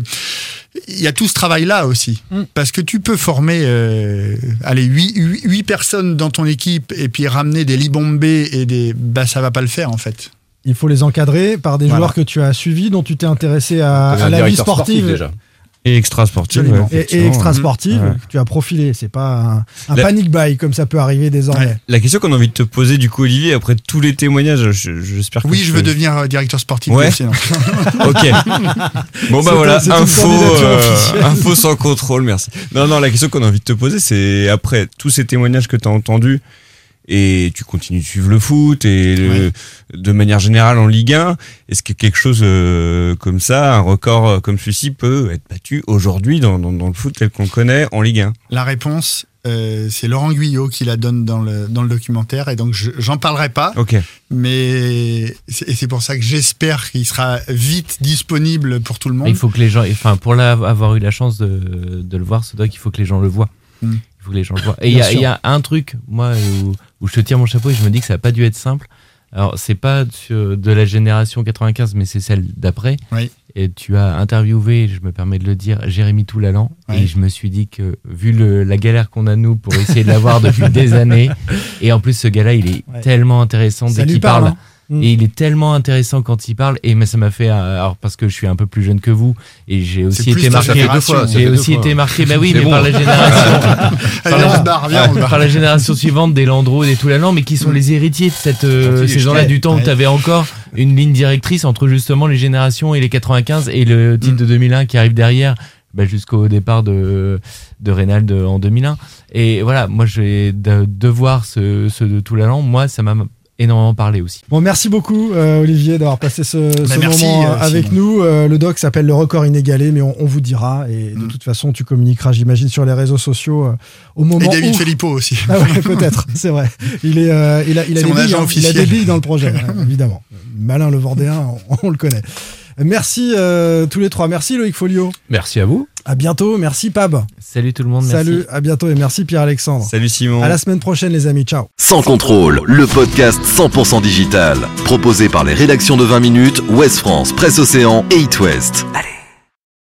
il y a tout ce travail-là aussi. Mm. Parce que tu peux former, euh, allez, huit, huit- huit personnes dans ton équipe et puis ramener des Libombé et des, bah, ça va pas le faire, en fait. Il faut les encadrer par des Voilà. joueurs que tu as suivis, dont tu t'es intéressé à, la vie sportif, sportive. déjà. Et extra ouais, Et, extra sportive, Ouais. tu as profilé. C'est pas un, un La- panic buy comme ça peut arriver désormais. Ouais. La question qu'on a envie de te poser, du coup, Olivier, après tous les témoignages, je- j'espère que. Oui, je veux devenir euh, directeur sportif. Ouais. [laughs] [laughs] Ok. Bon bah voilà, un- info, euh, info sans contrôle, merci. Non, non, la question qu'on a envie de te poser, c'est après tous ces témoignages que tu as entendus, et tu continues de suivre le foot, et le- de manière générale en Ligue 1, est-ce que quelque chose euh, comme ça, un record euh, comme celui-ci peut être battu aujourd'hui dans, dans, dans le foot tel qu'on le connaît en Ligue 1 La réponse Euh, c'est Laurent Guyot qui la donne dans le, dans le documentaire et donc je- j'en parlerai pas. Ok. Mais c'est et c'est pour ça que j'espère qu'il sera vite disponible pour tout le monde. Il faut que les gens, enfin, pour la- avoir eu la chance de, de le voir, c'est vrai qu'il faut que les gens le voient. Mm. Il faut que les gens le voient. Et il y, a- y un truc, moi, où, où je te tire mon chapeau et je me dis que ça n'a pas dû être simple. Alors, c'est pas de la génération 95, mais c'est celle d'après. Oui. Et tu as interviewé, je me permets de le dire, Jérémy Toulalan. Et je me suis dit que, vu le- la galère qu'on a, nous, pour essayer de l'avoir depuis des années, [laughs] et en plus, ce gars-là, il est Ouais. tellement intéressant Ça dès qu'il parle, parle. hein. Mm. Et il est tellement intéressant quand il parle. Et mais ça m'a fait, euh, alors parce que je suis un peu plus jeune que vous, et j'ai aussi été marqué. génération. Ça fait deux fois, ça J'ai aussi fois. été marqué, bah oui, mais bon. par la génération. [laughs] Allez, par, on la, se barre, viens, on se barre. par la génération suivante des Landreau, des Toulalan, mais qui sont les héritiers de cette, euh, ces gens-là du temps où tu avais encore une ligne directrice entre justement les générations et les 95 et le titre de 2001 qui arrive derrière. bah, jusqu'au départ de, de Reynald en 2001. Et voilà, moi, je vais de, de voir ce, ce de Toulalan, moi, ça m'a énormément parlé aussi. Bon, merci beaucoup, euh, Olivier, d'avoir passé ce, ce merci, moment euh, euh, avec Simon. nous. Euh, le doc s'appelle Le Record Inégalé, mais on, on vous dira. Et de Mm. toute façon, tu communiqueras, j'imagine, sur les réseaux sociaux euh, au moment Et David où... Filippo aussi. Ah ouais, peut-être, c'est vrai. Il, est, euh, il a, il a C'est des mon billes, agent hein. il a officiel. des billes dans le projet, hein, évidemment. Malin le Vendéen, on, on le connaît. Merci euh, tous les trois. Merci Loïc Folio. Merci à vous. À bientôt. Merci Pab. Salut tout le monde. Merci. Salut, à bientôt et merci Pierre-Alexandre. Salut Simon. À la semaine prochaine les amis. Ciao. Sans contrôle, le podcast 100% digital. Proposé par les rédactions de 20 minutes, Ouest France, Presse Océan et It West. Allez,